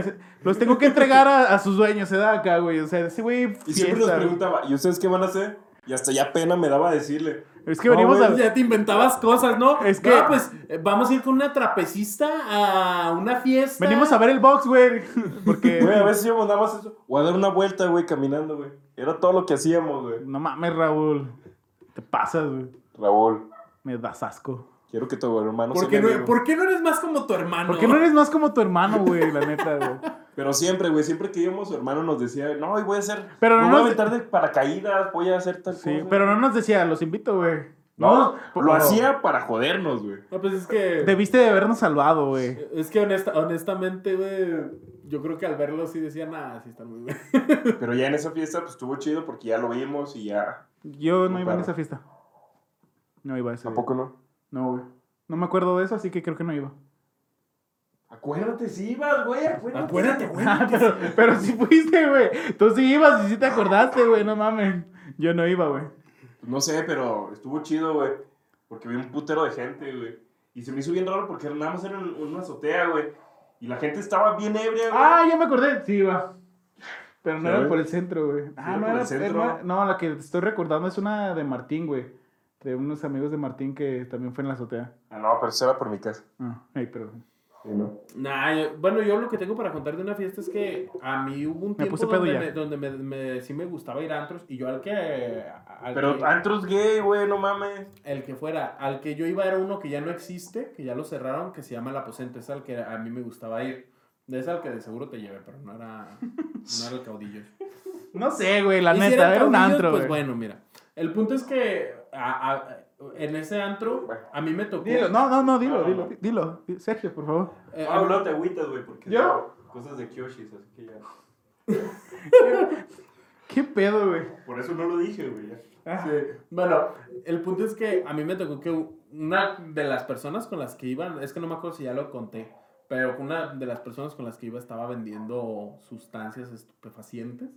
los tengo que entregar a, a sus dueños, se da acá, güey. O sea, ese güey Y siempre nos preguntaba, ¿y ustedes qué van a hacer? Y hasta ya pena me daba decirle. Es que No, venimos güey, a Ya te inventabas cosas, ¿no? Es que- No, pues eh, vamos a ir con una trapecista a una fiesta. venimos a ver el box, güey, porque Güey, a veces nada más eso. O a dar una vuelta, güey, caminando, güey. Era todo lo que hacíamos, güey. no mames, Raúl. Te pasas, güey. Raúl, Me das asco. quiero que tu hermano ¿Por sea qué, mi no, amigo. ¿Por qué no eres más como tu hermano? ¿Por qué no eres más como tu hermano, güey? La neta, güey. Pero siempre, güey, siempre que íbamos, su hermano nos decía, no, hoy voy a hacer. Pero me no voy a aventar de paracaídas, voy a hacer tal Sí, cosa. pero no nos decía, los invito, güey. No, No, lo hacía para jodernos, güey. No, pues es que. Debiste de habernos salvado, güey. Es que honesta- honestamente, güey. Yo creo que al verlo sí decía, nada, sí están muy bien. Pero ya en esa fiesta, pues estuvo chido porque ya lo vimos y ya. Yo no No, iba en claro. esa fiesta. No iba a ese. Tampoco no. No, güey. No me acuerdo de eso, así que creo que no iba. Acuérdate, si ibas, güey, acuérdate. Acuérdate, güey. Ah, pero, pero sí fuiste, güey. Tú sí ibas y sí te acordaste, güey. No mames. Yo no iba, güey. No sé, pero estuvo chido, güey. Porque vi un putero de gente, güey. Y se me hizo bien raro porque nada más era en una azotea, güey. Y la gente estaba bien ebria, güey. Ah, ya me acordé. Sí iba. Pero no era por el centro, güey. Ah, era no por era el centro. era- No, la que estoy recordando es una de Martín, güey. De unos amigos de Martín que también fue en la azotea. Ah, no, pero se va por mi casa. Ah, ay, perdón. ¿No? Nah, yo- bueno, yo lo que tengo para contar de una fiesta es que a mí hubo un Me tiempo puse pedo donde, ya. me, donde me, me- sí me gustaba ir a antros y yo al que... al Pero que- antros gay, güey, no mames. el que fuera, al que yo iba era uno que ya no existe, que ya lo cerraron, que se llama El Aposento, es al que a mí me gustaba ir. Es al que de seguro te lleve, pero no era, no era el caudillo. No sé, güey, la Y si neta, era un antro, Pues güey. bueno, mira, el punto es que a- a- en ese antro a mí me tocó... Dilo, no, no, no, dilo, dilo, dilo. Sergio, por favor. eh, Ah, no te agüitas, güey, porque ¿Yo? cosas de Kyoshis, así que ya. ¿Qué pedo, güey? Por eso no lo dije, güey. Ah, Sí. Bueno, el punto es que a mí me tocó que una de las personas con las que iban, es que no me acuerdo si ya lo conté, pero una de las personas con las que iba estaba vendiendo sustancias estupefacientes,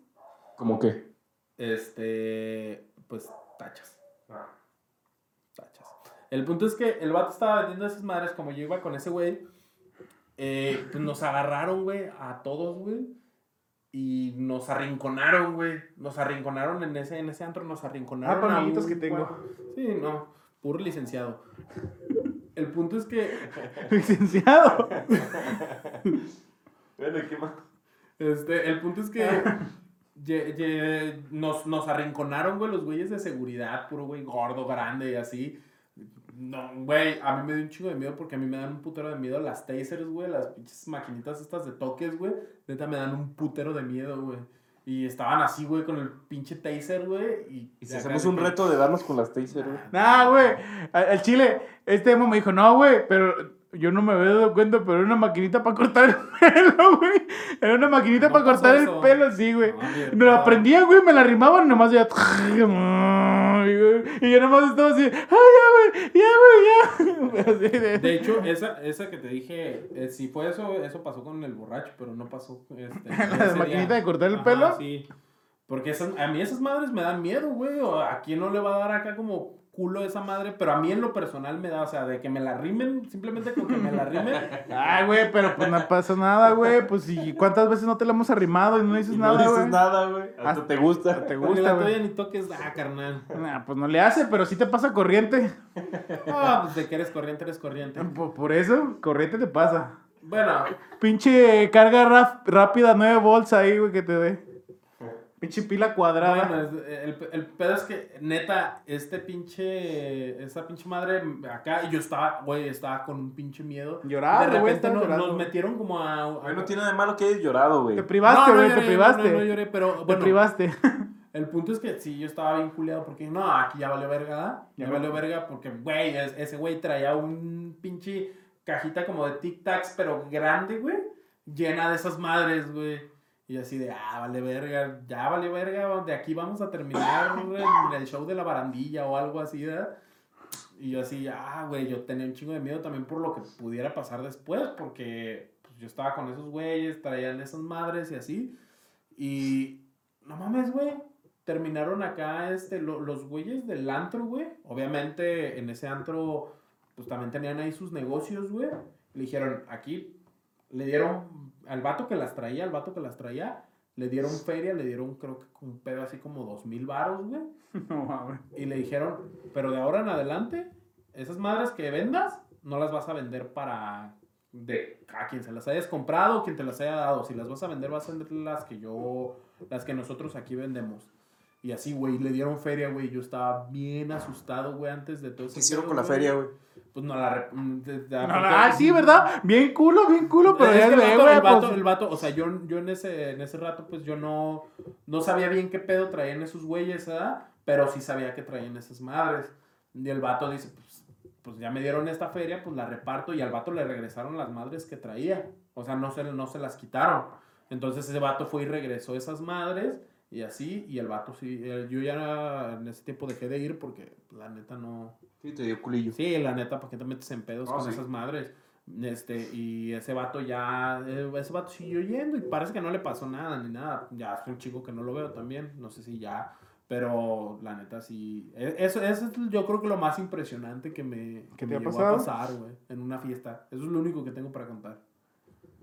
¿Cómo qué? este, pues tachas, Ah. El punto es que el vato estaba vendiendo esas madres, como yo iba con ese güey, eh, pues nos agarraron, güey, a todos, güey. Y nos arrinconaron, güey. Nos arrinconaron en ese, en ese antro, nos arrinconaron. Ah, pa' a amiguitos que tengo. Sí, no, puro licenciado. El punto es que Licenciado. Bueno, ¿qué más? Este, el punto es que ye- ye- nos, nos arrinconaron, güey, los güeyes de seguridad, puro güey gordo, grande y así. No, güey, a mí me dio un chingo de miedo porque a mí me dan un putero de miedo las tasers, güey, las pinches maquinitas estas de toques, güey. Neta me dan un putero de miedo, güey. Y estaban así, güey, con el pinche taser, güey. Y, Y si hacemos un que- reto de darnos con las taser, güey. Nah, güey. Al chile, este emo me dijo, no, güey, pero yo no me había dado cuenta, pero era una maquinita para cortar el pelo, güey. Era una maquinita No para cortar eso. el pelo, sí, güey. No, Me la prendía, güey, me la arrimaban y nomás ya. Y yo nomás estaba así, ay, ya, güey, ya, güey, ya. Así de- De hecho, esa, esa que te dije, eh, si fue eso, eso pasó con el borracho, pero no pasó. Este, ¿La maquinita de cortar el Ajá, pelo? Sí. Porque esas, a mí esas madres me dan miedo, güey. A quién no le va a dar acá como culo esa madre, pero a mí en lo personal me da, o sea, de que me la rimen, simplemente con que me la rimen. Ay, güey, pero pues no pasa nada, güey. Pues y cuántas veces no te la hemos arrimado y no dices Y no nada, dices güey. nada, güey. Hasta Hasta- te gusta. Te gusta, güey. ni toques, ah, carnal. Nah, pues no le hace, pero sí te pasa corriente. Ah, pues de que eres corriente, eres corriente. Por, por eso, corriente te pasa. Bueno, Pinche carga rápida, 9 volts ahí, güey, que te dé. Pinche pila cuadrada. Bueno, es- el, el pedo es que, neta, este pinche, esa pinche madre acá, y yo estaba, güey, estaba con un pinche miedo. Llorando, De repente nos, llorando. nos metieron como a... a- no tiene de malo que hayas llorado, güey. te privaste, No, no güey, te privaste. No, no, no lloré, pero te bueno, privaste. el punto es que sí, yo estaba bien culiado porque no, aquí ya valió verga, ¿verdad? Ya Ya valió verga porque, güey, es- ese güey traía un pinche cajita como de Tic Tacs, pero grande, güey, llena de esas madres, güey. Y así de, ah, vale verga, ya vale verga, de aquí vamos a terminar en el show de la barandilla o algo así, ¿verdad? Y yo así, ah, güey, yo tenía un chingo de miedo también por lo que pudiera pasar después, porque pues, yo estaba con esos güeyes, traían esas madres y así. Y no mames, güey. Terminaron acá este, lo- los güeyes del antro, güey. Obviamente en ese antro, pues también tenían ahí sus negocios, güey. Le dijeron, aquí le dieron al vato que las traía, al vato que las traía, le dieron feria, le dieron creo que un pedo así como dos mil varos, güey. No mames. Y le dijeron, pero de ahora en adelante, esas madres que vendas, no las vas a vender para de a quien se las hayas comprado, quien te las haya dado. Si las vas a vender, vas a vender las que yo, las que nosotros aquí vendemos. Y así, güey, le dieron feria, güey. Yo estaba bien asustado, güey, antes de todo ese ¿Qué hicieron con la feria, güey? Pues no la... mm, de- No, ah, sí, ¿verdad? Bien culo, bien culo, pero ya el vato, güey, el, vato, pues, el vato, o sea, yo, yo en, ese, en ese rato, pues yo no, no sabía bien qué pedo traían esos güeyes, ¿verdad? Pero sí sabía que traían esas madres. Y el vato dice, pues, pues ya me dieron esta feria, pues la reparto. Y al vato le regresaron las madres que traía. O sea, no se, no se las quitaron. Entonces ese vato fue y regresó esas madres. Y así, y el vato sí, eh, yo ya en ese tiempo dejé de ir porque la neta no, Sí, te dio culillo. Sí, la neta, ¿para qué te metes en pedos con sí. esas madres? Este, y ese vato ya, eh, ese vato siguió yendo y parece que no le pasó nada ni nada. Ya es un chico que no lo veo también, no sé si ya, pero la neta sí. e- Eso, eso es yo creo que lo más impresionante que me, que ¿Qué me llegó pasado? a pasar, güey, en una fiesta. Eso es lo único que tengo para contar.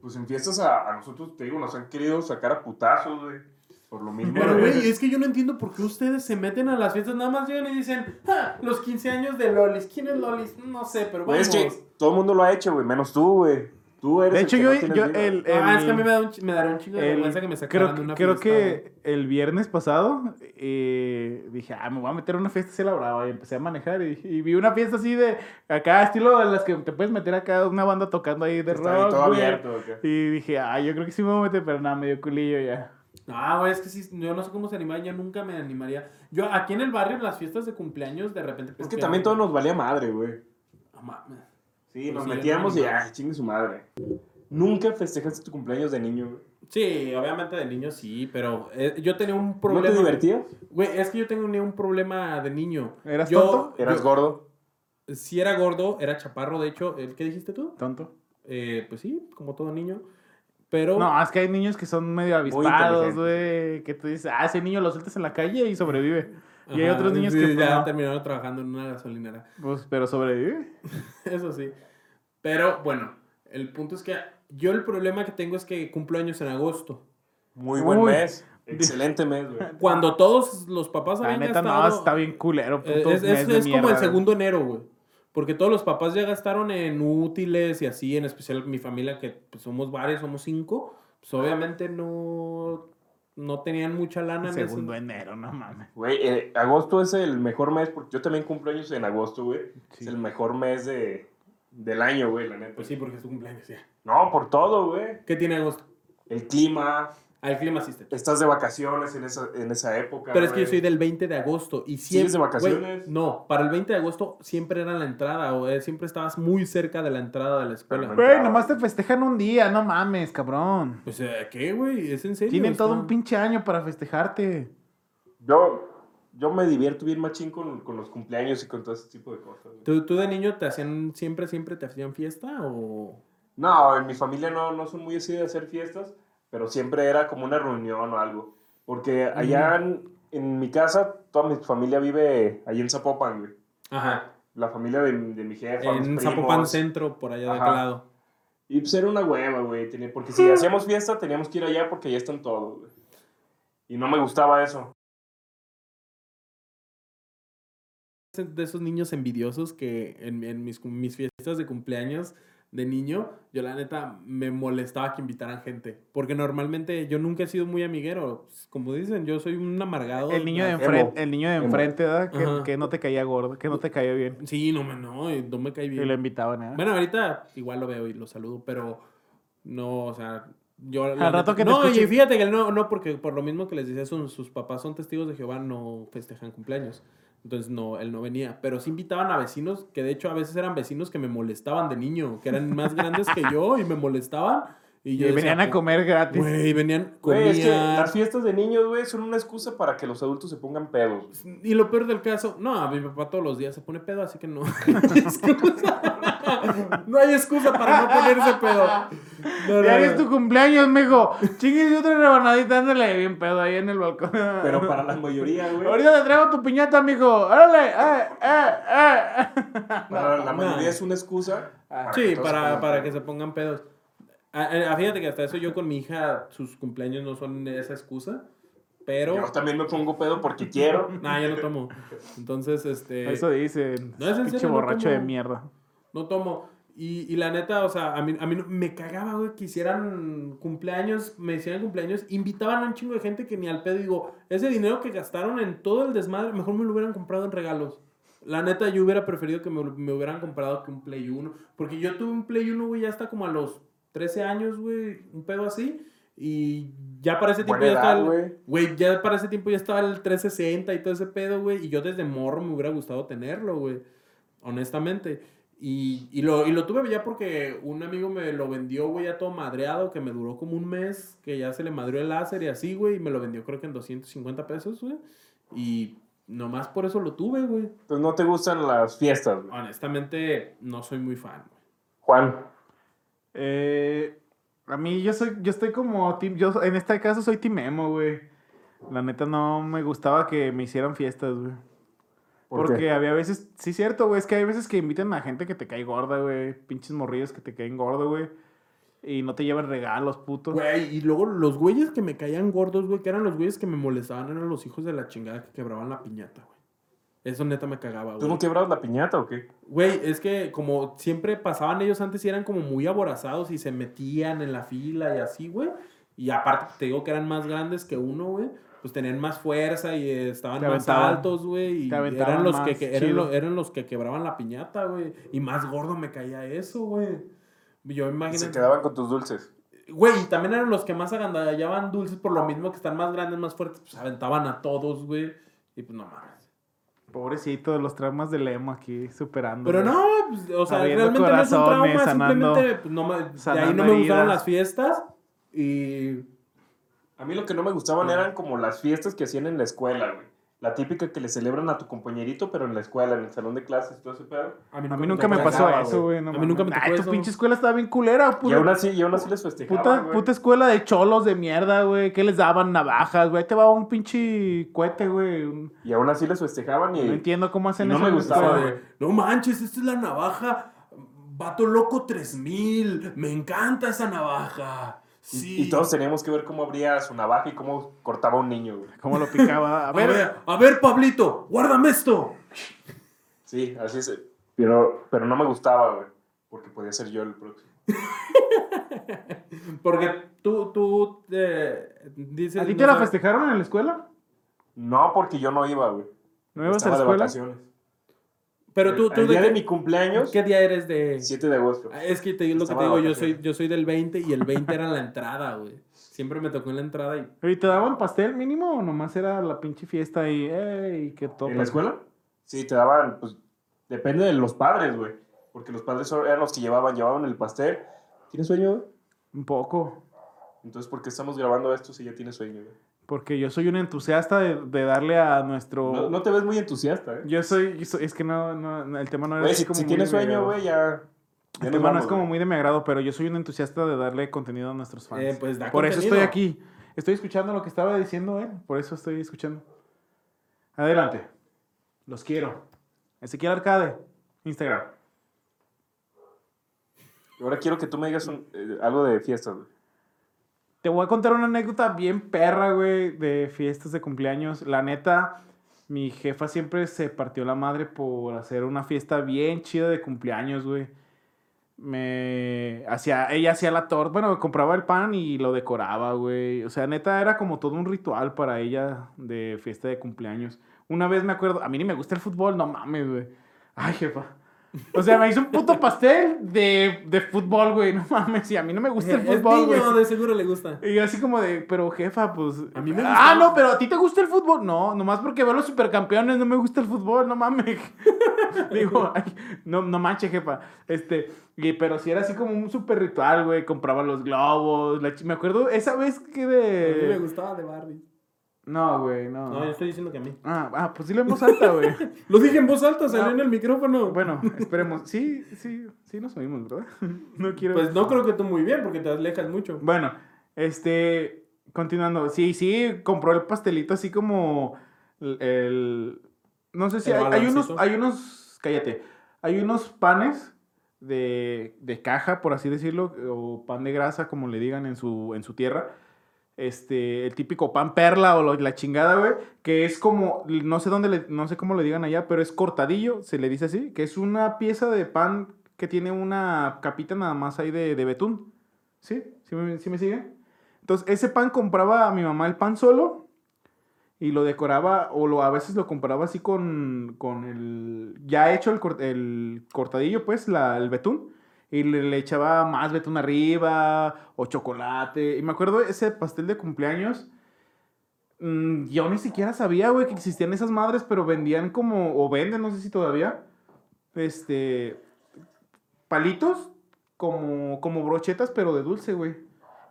Pues en fiestas a, a nosotros, te digo, nos han querido sacar a putazos, güey. Por lo mismo. Pero, güey, es que yo no entiendo por qué ustedes se meten a las fiestas, nada más llegan y dicen, "Ja, los 15 años de Lolis. ¿Quién es Lolis? No sé, pero Güey, vamos. es que todo el mundo lo ha hecho, güey, menos tú, güey. Tú eres De el hecho, que yo, no yo vida. el, Ah, es que a mí el- me, da un, ch- me daría un chingo de el- vergüenza que me sacaran creo, de una creo fiesta, que el viernes pasado eh, dije, ah, me voy a meter a una fiesta así a la brava. Y empecé a manejar y, y vi una fiesta así de acá, estilo de las que te puedes meter acá, una banda tocando ahí de Está ahí rock. todo güey. abierto, acá. Y dije, ah, yo creo que sí me voy a meter, pero nada, me dio culillo ya. No, güey, es que sí, yo no sé cómo se anima, yo nunca me animaría. Yo, aquí en el barrio, en las fiestas de cumpleaños, de repente... Es que porque- también todo nos valía madre, güey. No mames. Sí, Pues nos metíamos no, y, no. ay, chingue su madre. Nunca festejaste tu cumpleaños de niño, güey. Sí, obviamente de niño sí, pero eh, yo tenía un ¿No problema... te divertías? Güey, es que yo tenía un problema de niño. ¿Eras yo, tonto? ¿Eras yo- gordo? Sí era gordo, era chaparro, de hecho. ¿el ¿Qué dijiste tú? Tonto. Eh, pues sí, como todo niño. Pero... No, es que hay niños que son medio avispados, güey. Que tú dices, ah, ese niño lo sueltas en la calle y sobrevive. Y hay otros niños sí, que pues, ya no. terminaron trabajando en una gasolinera. Pues, pero sobrevive. Eso sí. Pero bueno, el punto es que yo el problema que tengo es que cumplo años en agosto. Muy buen Uy. mes. Excelente mes, güey. Cuando todos los papás La habían neta, no, gastado... está bien culero. eh, puto es es- mes de es como el segundo enero, güey. Porque todos los papás ya gastaron en útiles y así, en especial mi familia, que pues, somos varios, somos cinco. Pues obviamente no, no tenían mucha lana en ese- Segundo enero, no mames. Güey, eh, agosto es el mejor mes, porque yo también cumplo años en agosto, güey. Sí. Es el mejor mes de, del año, güey, la neta. Pues sí, porque es tu cumpleaños, ya. No, por todo, güey. ¿Qué tiene agosto? El clima, Al clima sí está chido. estás de vacaciones en esa, en esa época. Pero es que güey. yo soy del 20 de agosto y siempre... ¿Sigues de güey, vacaciones? no, para el 20 de agosto siempre era la entrada, o eh, siempre estabas muy cerca de la entrada de la escuela. Pero Güey, nomás te festejan un día, no mames, cabrón. Pues, eh, ¿qué, güey? ¿Es en serio? Tienen todo un pinche año para festejarte. Yo, yo me divierto bien machín con, con los cumpleaños y con todo ese tipo de cosas. güey. ¿Tú, tú de niño te hacían, siempre, siempre te hacían fiesta o...? No, en mi familia no, no son muy así de hacer fiestas, pero siempre era como una reunión o algo. Porque allá en, en mi casa, toda mi familia vive allí en Zapopan, güey. Ajá. La familia de, de mi jefa, En. Zapopan Centro, por allá de aquel lado. Y pues era una hueva, güey. Porque si hacíamos fiesta, teníamos que ir allá porque allá están todos, güey. Y no me gustaba eso. de esos niños envidiosos que en, en mis, cum- mis fiestas de cumpleaños de niño, yo la neta me molestaba que invitaran gente. Porque normalmente yo nunca he sido muy amiguero. Como dicen, yo soy un amargado. El niño de enfrente, el niño de enfrente, ¿verdad? Que, que no te caía gordo, que no te caía bien. Sí, no me, no, y no me cae Y bien. lo invitaban, ¿eh? Bueno, ahorita igual lo veo y lo saludo, pero no, o sea, yo... Al rato neta- que te no, y fíjate que no, no, porque por lo mismo que les decía, son, sus papás son testigos de Jehová, no festejan cumpleaños. Entonces, no, él no venía. Pero sí invitaban a vecinos, que de hecho a veces eran vecinos que me molestaban de niño, que eran más grandes que yo y me molestaban. Y Y, yo decía, venían a comer gratis. Güey, venían, Güey, es que comían. las fiestas de niños, güey, son una excusa para que los adultos se pongan pedos. Y lo peor del caso, no, a mi papá todos los días se pone pedo, así que no hay excusa. No hay excusa para no ponerse pedo. No, no, Diario no. es tu cumpleaños, mijo. Chingues y otra rebanadita, ándale bien pedo ahí en el balcón. Pero para la mayoría, güey. Ahorita te traigo tu piñata, mijo. Órale, eh, eh, eh. Para la No. mayoría es una excusa. para Sí, que para, para que se pongan pedos. Ah, eh, fíjate que hasta eso yo con mi hija, sus cumpleaños no son esa excusa. Pero. Yo también me pongo pedo porque quiero. Nah, yo no tomo. Entonces, este. Eso dicen. No, es en Pinche serio, no borracho de tomo. mierda. No tomo. Y, y la neta, o sea, a mí, a mí no- me cagaba, güey, que hicieran cumpleaños, me hicieran cumpleaños, invitaban a un chingo de gente que ni al pedo, digo, ese dinero que gastaron en todo el desmadre, mejor me lo hubieran comprado en regalos. La neta, yo hubiera preferido que me, me hubieran comprado que un Play 1, porque yo tuve un Play 1, güey, ya hasta como a los 13 años, güey, un pedo así, y ya para ese tiempo Buena ya estaba edad, el- güey. Ya para ese tiempo ya estaba el 360 y todo ese pedo, güey. Y yo desde morro me hubiera gustado tenerlo, güey. Honestamente. Y, y, lo, y lo tuve ya porque un amigo me lo vendió, güey, ya todo madreado, que me duró como un mes, que ya se le madrió el láser y así, güey. Y me lo vendió creo que en 250 pesos, güey. Y nomás por eso lo tuve, güey. Pues no te gustan las fiestas, güey. Honestamente, no soy muy fan, güey. Juan. Eh, a mí yo soy, yo estoy como team, yo en este caso soy team emo, güey. La neta no me gustaba que me hicieran fiestas, güey. ¿Por Porque qué? había veces, sí cierto, güey, es que hay veces que invitan a gente que te cae gorda, güey. Pinches morrillos que te caen gordo, güey. Y no te llevan regalos, puto. Güey, y luego los güeyes que me caían gordos, güey, que eran los güeyes que me molestaban, eran los hijos de la chingada que quebraban la piñata, güey. Eso neta me cagaba, güey. ¿Tú no quebrabas la piñata o qué? Güey, es que como siempre pasaban ellos antes y eran como muy aborazados y se metían en la fila y así, güey. Y aparte te digo que eran más grandes que uno, güey. Pues tenían más fuerza y estaban más altos, güey. Y eran los, que, eran, lo- eran los que quebraban la piñata, güey. Y más gordo me caía eso, güey. Yo me imagino... se quedaban con tus dulces. Güey, y también eran los que más agandallaban dulces por lo mismo que están más grandes, más fuertes. Pues aventaban a todos, güey. Y pues no mames. Pobrecito, los traumas del emo aquí superando. Pero no, pues, o sea, realmente no es un trauma, sanando- simplemente pues, no me- de ahí no me gustaron las fiestas y A mí lo que no me gustaban eran como las fiestas que hacían en la escuela, güey. La típica que le celebran a tu compañerito, pero en la escuela, en el salón de clases, todo ese pedo. A mí nunca me pasó nada, eso, güey. no A mí nunca me tocó Ay, tu eso. pinche escuela estaba bien culera, Y puta. aún así, y aún así les festejaban, Puta, güey. puta escuela de cholos de mierda, güey. ¿Qué les daban? Navajas, güey. Te va un pinche cohete, güey. Y aún así les festejaban y... No entiendo cómo hacen y no eso. me gustaba, güey. no manches, esta es la navaja Vato Loco 3000. Me encanta esa navaja. Y- Sí. Y todos teníamos que ver cómo abría su navaja y cómo cortaba a un niño, güey. ¿Cómo lo picaba? A A ver, a ver, Pablito, guárdame esto. Sí, así es. Pero, pero no me gustaba, güey. Porque podía ser yo el próximo. Porque tú, tú eh, dices. ¿a ti no te la sabes- festejaron en la escuela? No, porque yo no iba, güey. ¿No ibas a la de escuela? vacaciones. Pero tú, tú el día de mi cumpleaños, ¿Qué día eres de.? 7 de agosto. Es que te digo lo que te digo, yo soy, yo soy del 20 y el 20 era la entrada, güey. Siempre me tocó en la entrada y. ¿Y te daban pastel mínimo o nomás era la pinche fiesta y, ey, qué top? ¿En la escuela? Sí, te daban, pues, depende de los padres, güey. Porque los padres eran los que llevaban, llevaban el pastel. ¿Tienes sueño, güey? Un poco. Entonces, ¿por qué estamos grabando esto si ya tienes sueño, güey? Porque yo soy un entusiasta de, de darle a nuestro... No, no te ves muy entusiasta, ¿eh? Yo soy, es que no, no, el tema no es si, como si muy tienes de mi sueño, agrado. güey, ya... ya El tema no es como muy de mi agrado, pero yo soy un entusiasta de darle contenido a nuestros fans. Eh, pues da Por eso estoy aquí. Estoy escuchando lo que estaba diciendo él. Por eso estoy escuchando. Adelante. Los quiero. Ezequiel Arcade. Instagram. Y Ahora quiero que tú me digas un- eh, algo de fiestas, güey. Te voy a contar una anécdota bien perra, güey, de fiestas de cumpleaños. La neta, mi jefa siempre se partió la madre por hacer una fiesta bien chida de cumpleaños, güey. Me hacía, ella hacía la torta, bueno, compraba el pan y lo decoraba, güey. O sea, neta, era como todo un ritual para ella de fiesta de cumpleaños. Una vez me acuerdo, a mí ni me gusta el fútbol, no mames, güey. Ay, jefa. O sea, me hizo un puto pastel de, de fútbol, güey. No mames, y a mí no me gusta el Es fútbol, güey. niño, de seguro le gusta. Y yo así como de, pero jefa, pues. A mí me Ah, gustaba. no, pero a ti te gusta el fútbol. No, nomás porque veo los supercampeones, no me gusta el fútbol, no mames. Digo, ay, no, no manches, jefa. Este, y, pero si era así como un super ritual, güey. Compraba los globos. la me acuerdo esa vez que A mí me de. gustaba de Barbie. No, güey, no. No, yo estoy diciendo que a mí. Ah, ah, pues dilo en voz alta, güey. Lo dije en voz alta, salió No. en el micrófono. Bueno, esperemos. Sí, sí, sí nos oímos, ¿verdad? No quiero. Pues no creo que tú muy bien, porque te alejas mucho. Bueno, este, continuando. Sí, sí, compró el pastelito así como el... no sé si hay, hay unos, hay unos, cállate, hay unos panes de, de caja, por así decirlo, o pan de grasa, como le digan en su, en su tierra. Este, el típico pan perla o la chingada, güey, que es como, no sé dónde, le- no sé cómo le digan allá, pero es cortadillo, se le dice así, que es una pieza de pan que tiene una capita nada más ahí de, de betún. ¿Sí? ¿Sí me, sí me siguen? Entonces, ese pan compraba a mi mamá el pan solo y lo decoraba, o lo, a veces lo compraba así con, con el, ya hecho el, el cortadillo, pues, la, el betún. Y le, echaba más betún arriba, o chocolate. Y me acuerdo ese pastel de cumpleaños. mm, yo ni siquiera sabía, güey, que existían esas madres, pero vendían como, o venden, no sé si todavía, este, palitos como, como brochetas, pero de dulce, güey.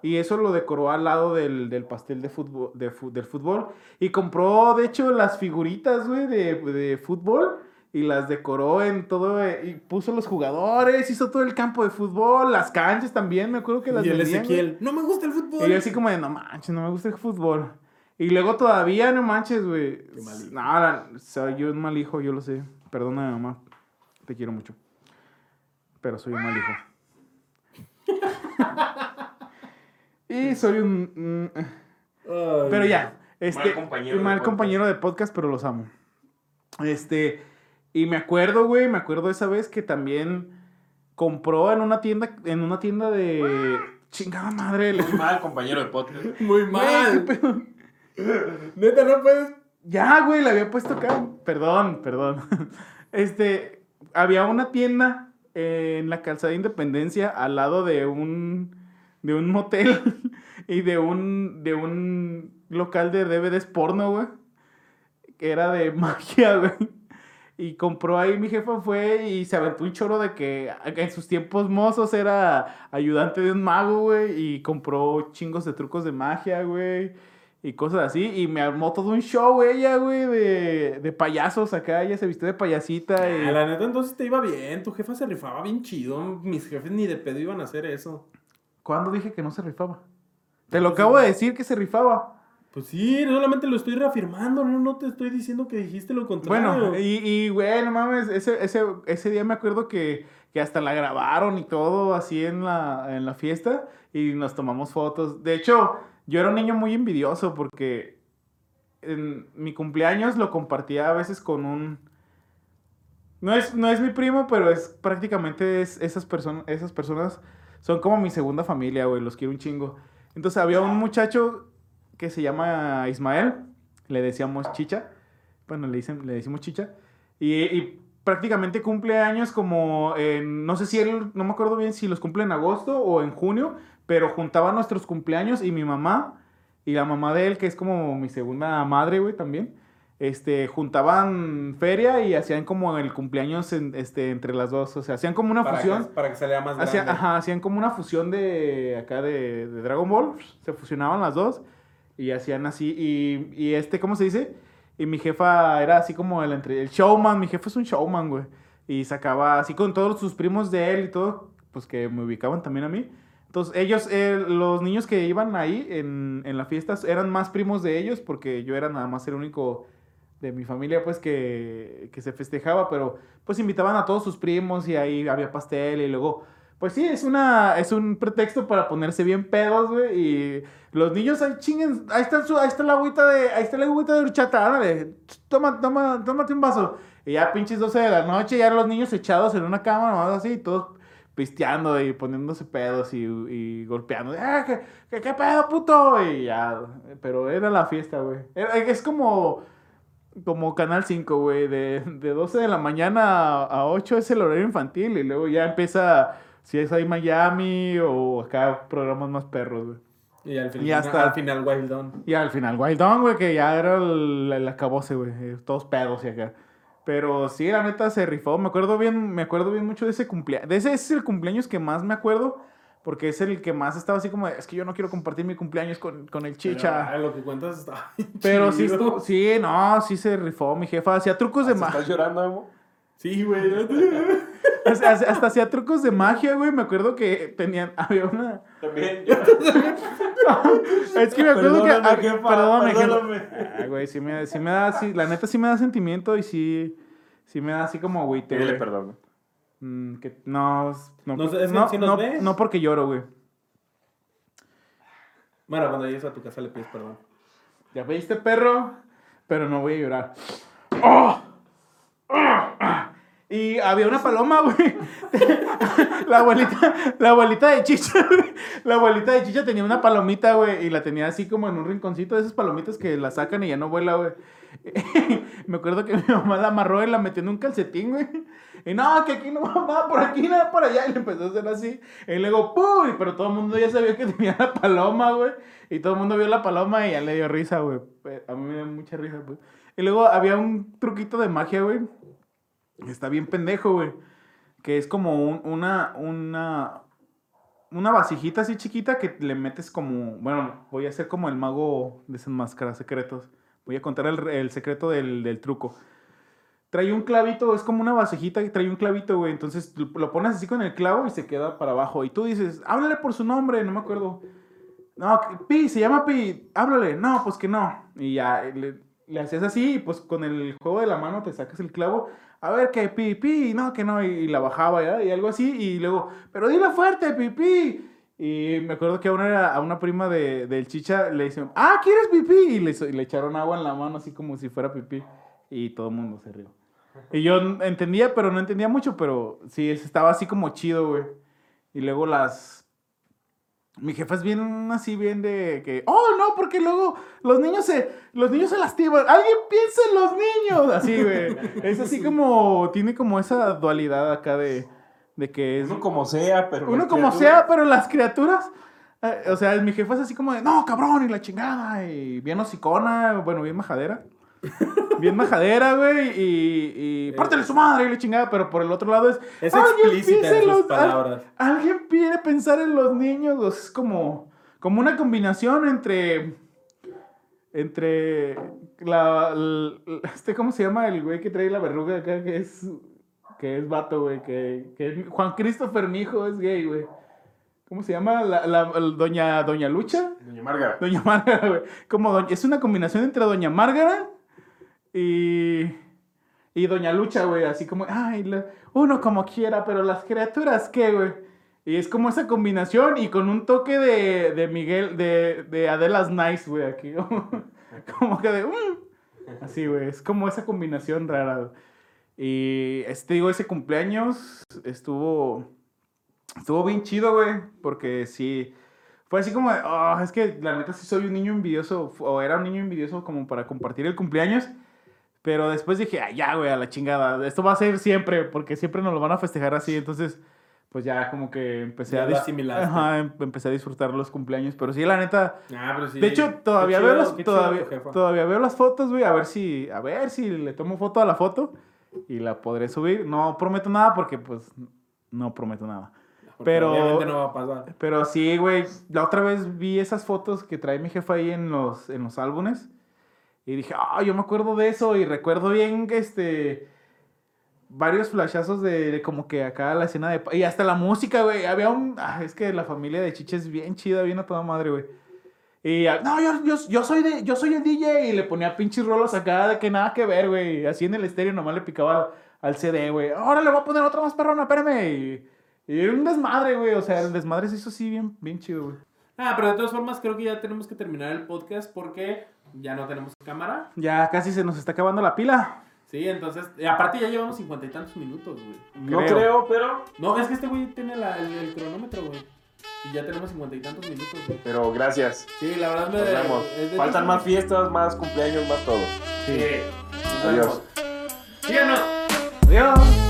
Y eso lo decoró al lado del, del pastel de fútbol, del fútbol. Y compró, de hecho, las figuritas, güey, de, de fútbol. Y las decoró en todo. eh, Y puso los jugadores, hizo todo el campo de fútbol, las canchas también, me acuerdo que las y el vendían. Ezequiel, no me gusta el fútbol. Y yo así como de, no manches, no me gusta el fútbol. Y luego todavía, no manches, güey. Qué mal hijo. La- soy yo un mal hijo, yo lo sé. Perdona, mamá. Te quiero mucho. Pero soy un mal hijo. y soy un... pero ya. Este, compañero un de mal podcast. compañero de podcast, pero los amo. Este, y me acuerdo, güey, me acuerdo esa vez que también compró en una tienda, en una tienda de... Chingada madre. Muy mal, compañero de podcast. Muy mal. Neta, no puedes. Ya, güey, le había puesto acá. Perdón, perdón. Este, había una tienda en la calzada de Independencia al lado de un de un motel y de un de un local de DVDs porno, güey. Que era de magia, güey. Y compró ahí, mi jefa fue y se aventó un choro de que en sus tiempos mozos era ayudante de un mago, güey. Y compró chingos de trucos de magia, güey. Y cosas así. Y me armó todo un show ella, güey, de, de payasos acá. Ella se vistió de payasita. Y... Ah, la neta, entonces te iba bien. Tu jefa se rifaba bien chido. Mis jefes ni de pedo iban a hacer eso. ¿Cuándo dije que no se rifaba? Te lo acabo de decir que se rifaba. Pues sí, solamente lo estoy reafirmando. No, no te estoy diciendo que dijiste lo contrario. Bueno, y, y güey, no mames, ese, ese, ese día me acuerdo que, que hasta la grabaron y todo así en la, en la fiesta y nos tomamos fotos. De hecho, yo era un niño muy envidioso porque en mi cumpleaños lo compartía a veces con un... No es, no es mi primo, pero es prácticamente es, esas, personas esas personas son como mi segunda familia, güey, los quiero un chingo. Entonces había un muchacho que se llama Ismael, le decíamos Chicha, bueno, le, dicen, le decimos Chicha, y, y prácticamente cumple años como en, no sé si él, no me acuerdo bien si los cumple en agosto o en junio, pero juntaba nuestros cumpleaños y mi mamá y la mamá de él, que es como mi segunda madre, güey, también, este, juntaban feria y hacían como el cumpleaños en- este, entre las dos, o sea, hacían como una para fusión. Que, para que saliera más Hacían, grande. ajá, hacían como una fusión de acá de, de Dragon Ball. Se fusionaban las dos y hacían así. Y, y este, ¿cómo se dice? Y mi jefa era así como el, entre, el showman. Mi jefe es un showman, güey. Y sacaba así con todos sus primos de él y todo, pues que me ubicaban también a mí. Entonces, ellos, eh, los niños que iban ahí en, en la fiesta eran más primos de ellos porque yo era nada más el único de mi familia, pues, que, que se festejaba, pero pues invitaban a todos sus primos y ahí había pastel y luego, pues sí, es una, es un pretexto para ponerse bien pedos, güey, y los niños ahí chinguen, ahí está, su, ahí está la agüita de, ahí está la agüita de horchata, ándale, toma, toma, tómate un vaso, y ya pinches 12 de la noche, ya los niños echados en una cama, nomás así, todos pisteando y poniéndose pedos y, y golpeando, ¡ah, qué, qué, pedo, puto! Y ya, pero era la fiesta, güey, es como como Canal 5, güey. De, de 12 de la mañana a 8 es el horario infantil. Y luego ya empieza, si es ahí Miami o acá programas más perros, güey. Y al final, Y hasta- al final Wild On. Y al final, Wild On, güey, que ya era el, el acabose, güey. eh, Todos pedos y acá. Pero sí, la neta se rifó. Me acuerdo bien, me acuerdo bien mucho de ese cumpleaños. De ese es el cumpleaños que más me acuerdo. Porque es el que más estaba así como, de, es que yo no quiero compartir mi cumpleaños con, con el chicha. Pero, ah, lo que cuentas está Pero sí, sí, no, sí se rifó mi jefa. Hacía trucos de ¿Hasta magia. ¿Estás llorando, Emo? Sí, güey. Hasta, hasta hacía trucos de magia, güey. Me acuerdo que tenían, había una... También. Es que me acuerdo que... Perdóname, jefa, perdóname. Ah, güey, sí me, sí me da, sí, la neta sí me da sentimiento y sí, sí me da así como agüite, Pídele güey. perdón. Mm, que no, no, No es no, si nos no- ve. no porque lloro, güey. Bueno, cuando llegues a tu casa le pides perdón. Ya veiste, perro, pero no voy a llorar. ¡Oh! Y había una paloma, güey. La abuelita, la abuelita de Chicha, güey. La abuelita de Chicha tenía una palomita, güey, y la tenía así como en un rinconcito de esas palomitas que la sacan y ya no vuela, güey. Me acuerdo que mi mamá la amarró y la metió en un calcetín, güey. Y no, que aquí no va nada por aquí, nada por allá. Y le empezó a hacer así. Y luego, ¡pum! Pero todo el mundo ya sabía que tenía la paloma, güey. Y todo el mundo vio la paloma y ya le dio risa, güey. A mí me dio mucha risa, güey. Y luego había un truquito de magia, güey. Está bien pendejo, güey. Que es como un- una, una, una vasijita así chiquita que le metes como... Bueno, voy a hacer como el mago desenmascara secretos. Voy a contar el, el secreto del, del truco. Trae un clavito, es como una vasijita que trae un clavito, güey. Entonces lo, pones así con el clavo y se queda para abajo. Y tú dices, háblale por su nombre, no me acuerdo. No, Pi, se llama Pi, háblale. No, pues que no. Y ya le, le hacías así y pues con el juego de la mano te sacas el clavo. A ver, que Pi, Pi, no, que no. Y, la bajaba ya, y algo así. Y luego, pero dile fuerte, Pi, Pi. Y me acuerdo que a una, una prima de, del chicha le dicen, ah, ¿quieres pipí? Y le, y le echaron agua en la mano así como si fuera pipí. Y todo el mundo se rió. Y yo entendía, pero no entendía mucho, pero sí, es- estaba así como chido, güey. Y luego las... Mi jefa es bien así, bien de que, oh, no, porque luego los niños se, los niños se lastiman. Alguien piensa en los niños. Así, güey. Es así como, tiene como esa dualidad acá de, de que es... Uno como sea, pero. Uno como criaturas- sea, pero las criaturas. eh, o sea, mi jefa es así como de, no, cabrón, y la chingada. Y bien hocicona, bueno, bien majadera. Bien majadera, güey. Y, y pártele su madre y la chingada. Pero por el otro lado es. Es "Alguien explícita en sus los- al- palabras. Alguien quiere pensar en los niños. o sea, es como, como una combinación entre. Entre. La, este, ¿cómo se llama el güey que trae la verruga acá? Que es. Que es vato, güey. Que, que Juan Christopher, mi hijo, es gay, güey. ¿Cómo se llama? La, doña, doña Lucha. Doña Marga. Doña Márgara, güey. Como doña- es una combinación entre Doña Márgara y. Y Doña Lucha, güey. Así como, ay, la- uno como quiera, pero las criaturas, ¿qué, güey? Y es como esa combinación y con un toque de, de Miguel, de, de Adela's Nice, güey, aquí. Como, que de. "Mm". Así, güey. Es como esa combinación rara. Y este, digo, ese cumpleaños estuvo. Estuvo bien chido, güey. Porque sí. Fue así como "Ah, es que la neta sí soy un niño envidioso, o era un niño envidioso como para compartir el cumpleaños. Pero después dije, "Ay, ya, güey, a la chingada. Esto va a ser siempre, porque siempre nos lo van a festejar así. Entonces, pues ya como que empecé Ya a, lo dis- asimilaste. Ajá, em- empecé a disfrutar los cumpleaños. Pero sí, la neta, Ah, pero sí. de hecho, todavía chido, veo las, todavía, todavía veo las fotos, güey, a ver si, a ver si le tomo foto a la foto y la podré subir. No prometo nada porque, pues, no prometo nada. Porque pero- Obviamente no va a pasar. Pero sí, güey, la otra vez vi esas fotos que trae mi jefa ahí en los, en los álbumes y dije, ah, yo me acuerdo de eso y recuerdo bien que, este, varios flashazos de, como que acá la escena de... Y hasta la música, güey, había un... ah, es que la familia de Chiche es bien chida, bien a toda madre, güey. Y, no, yo, yo, yo, soy de, yo soy el DJ y le ponía pinches rolos acá de que nada que ver, güey. Así en el estéreo nomás le picaba al, CD, güey. Ahora le voy a poner otra más perrona, espérame. Y, y era un desmadre, güey. O sea, el desmadre se hizo así bien, bien chido, güey. Ah, pero de todas formas creo que ya tenemos que terminar el podcast porque ya no tenemos cámara. Ya casi se nos está acabando la pila. Sí, entonces, y aparte ya llevamos cincuenta y tantos minutos, güey. No creo, pero. No, es que este güey tiene la- el, el cronómetro, güey. Y ya tenemos cincuenta y tantos minutos, güey. Pero gracias. Sí, la verdad me... Nos vemos. es de- Faltan más fiestas, más cumpleaños, más todo. Sí. Sí. Adiós. Síganos. Adiós.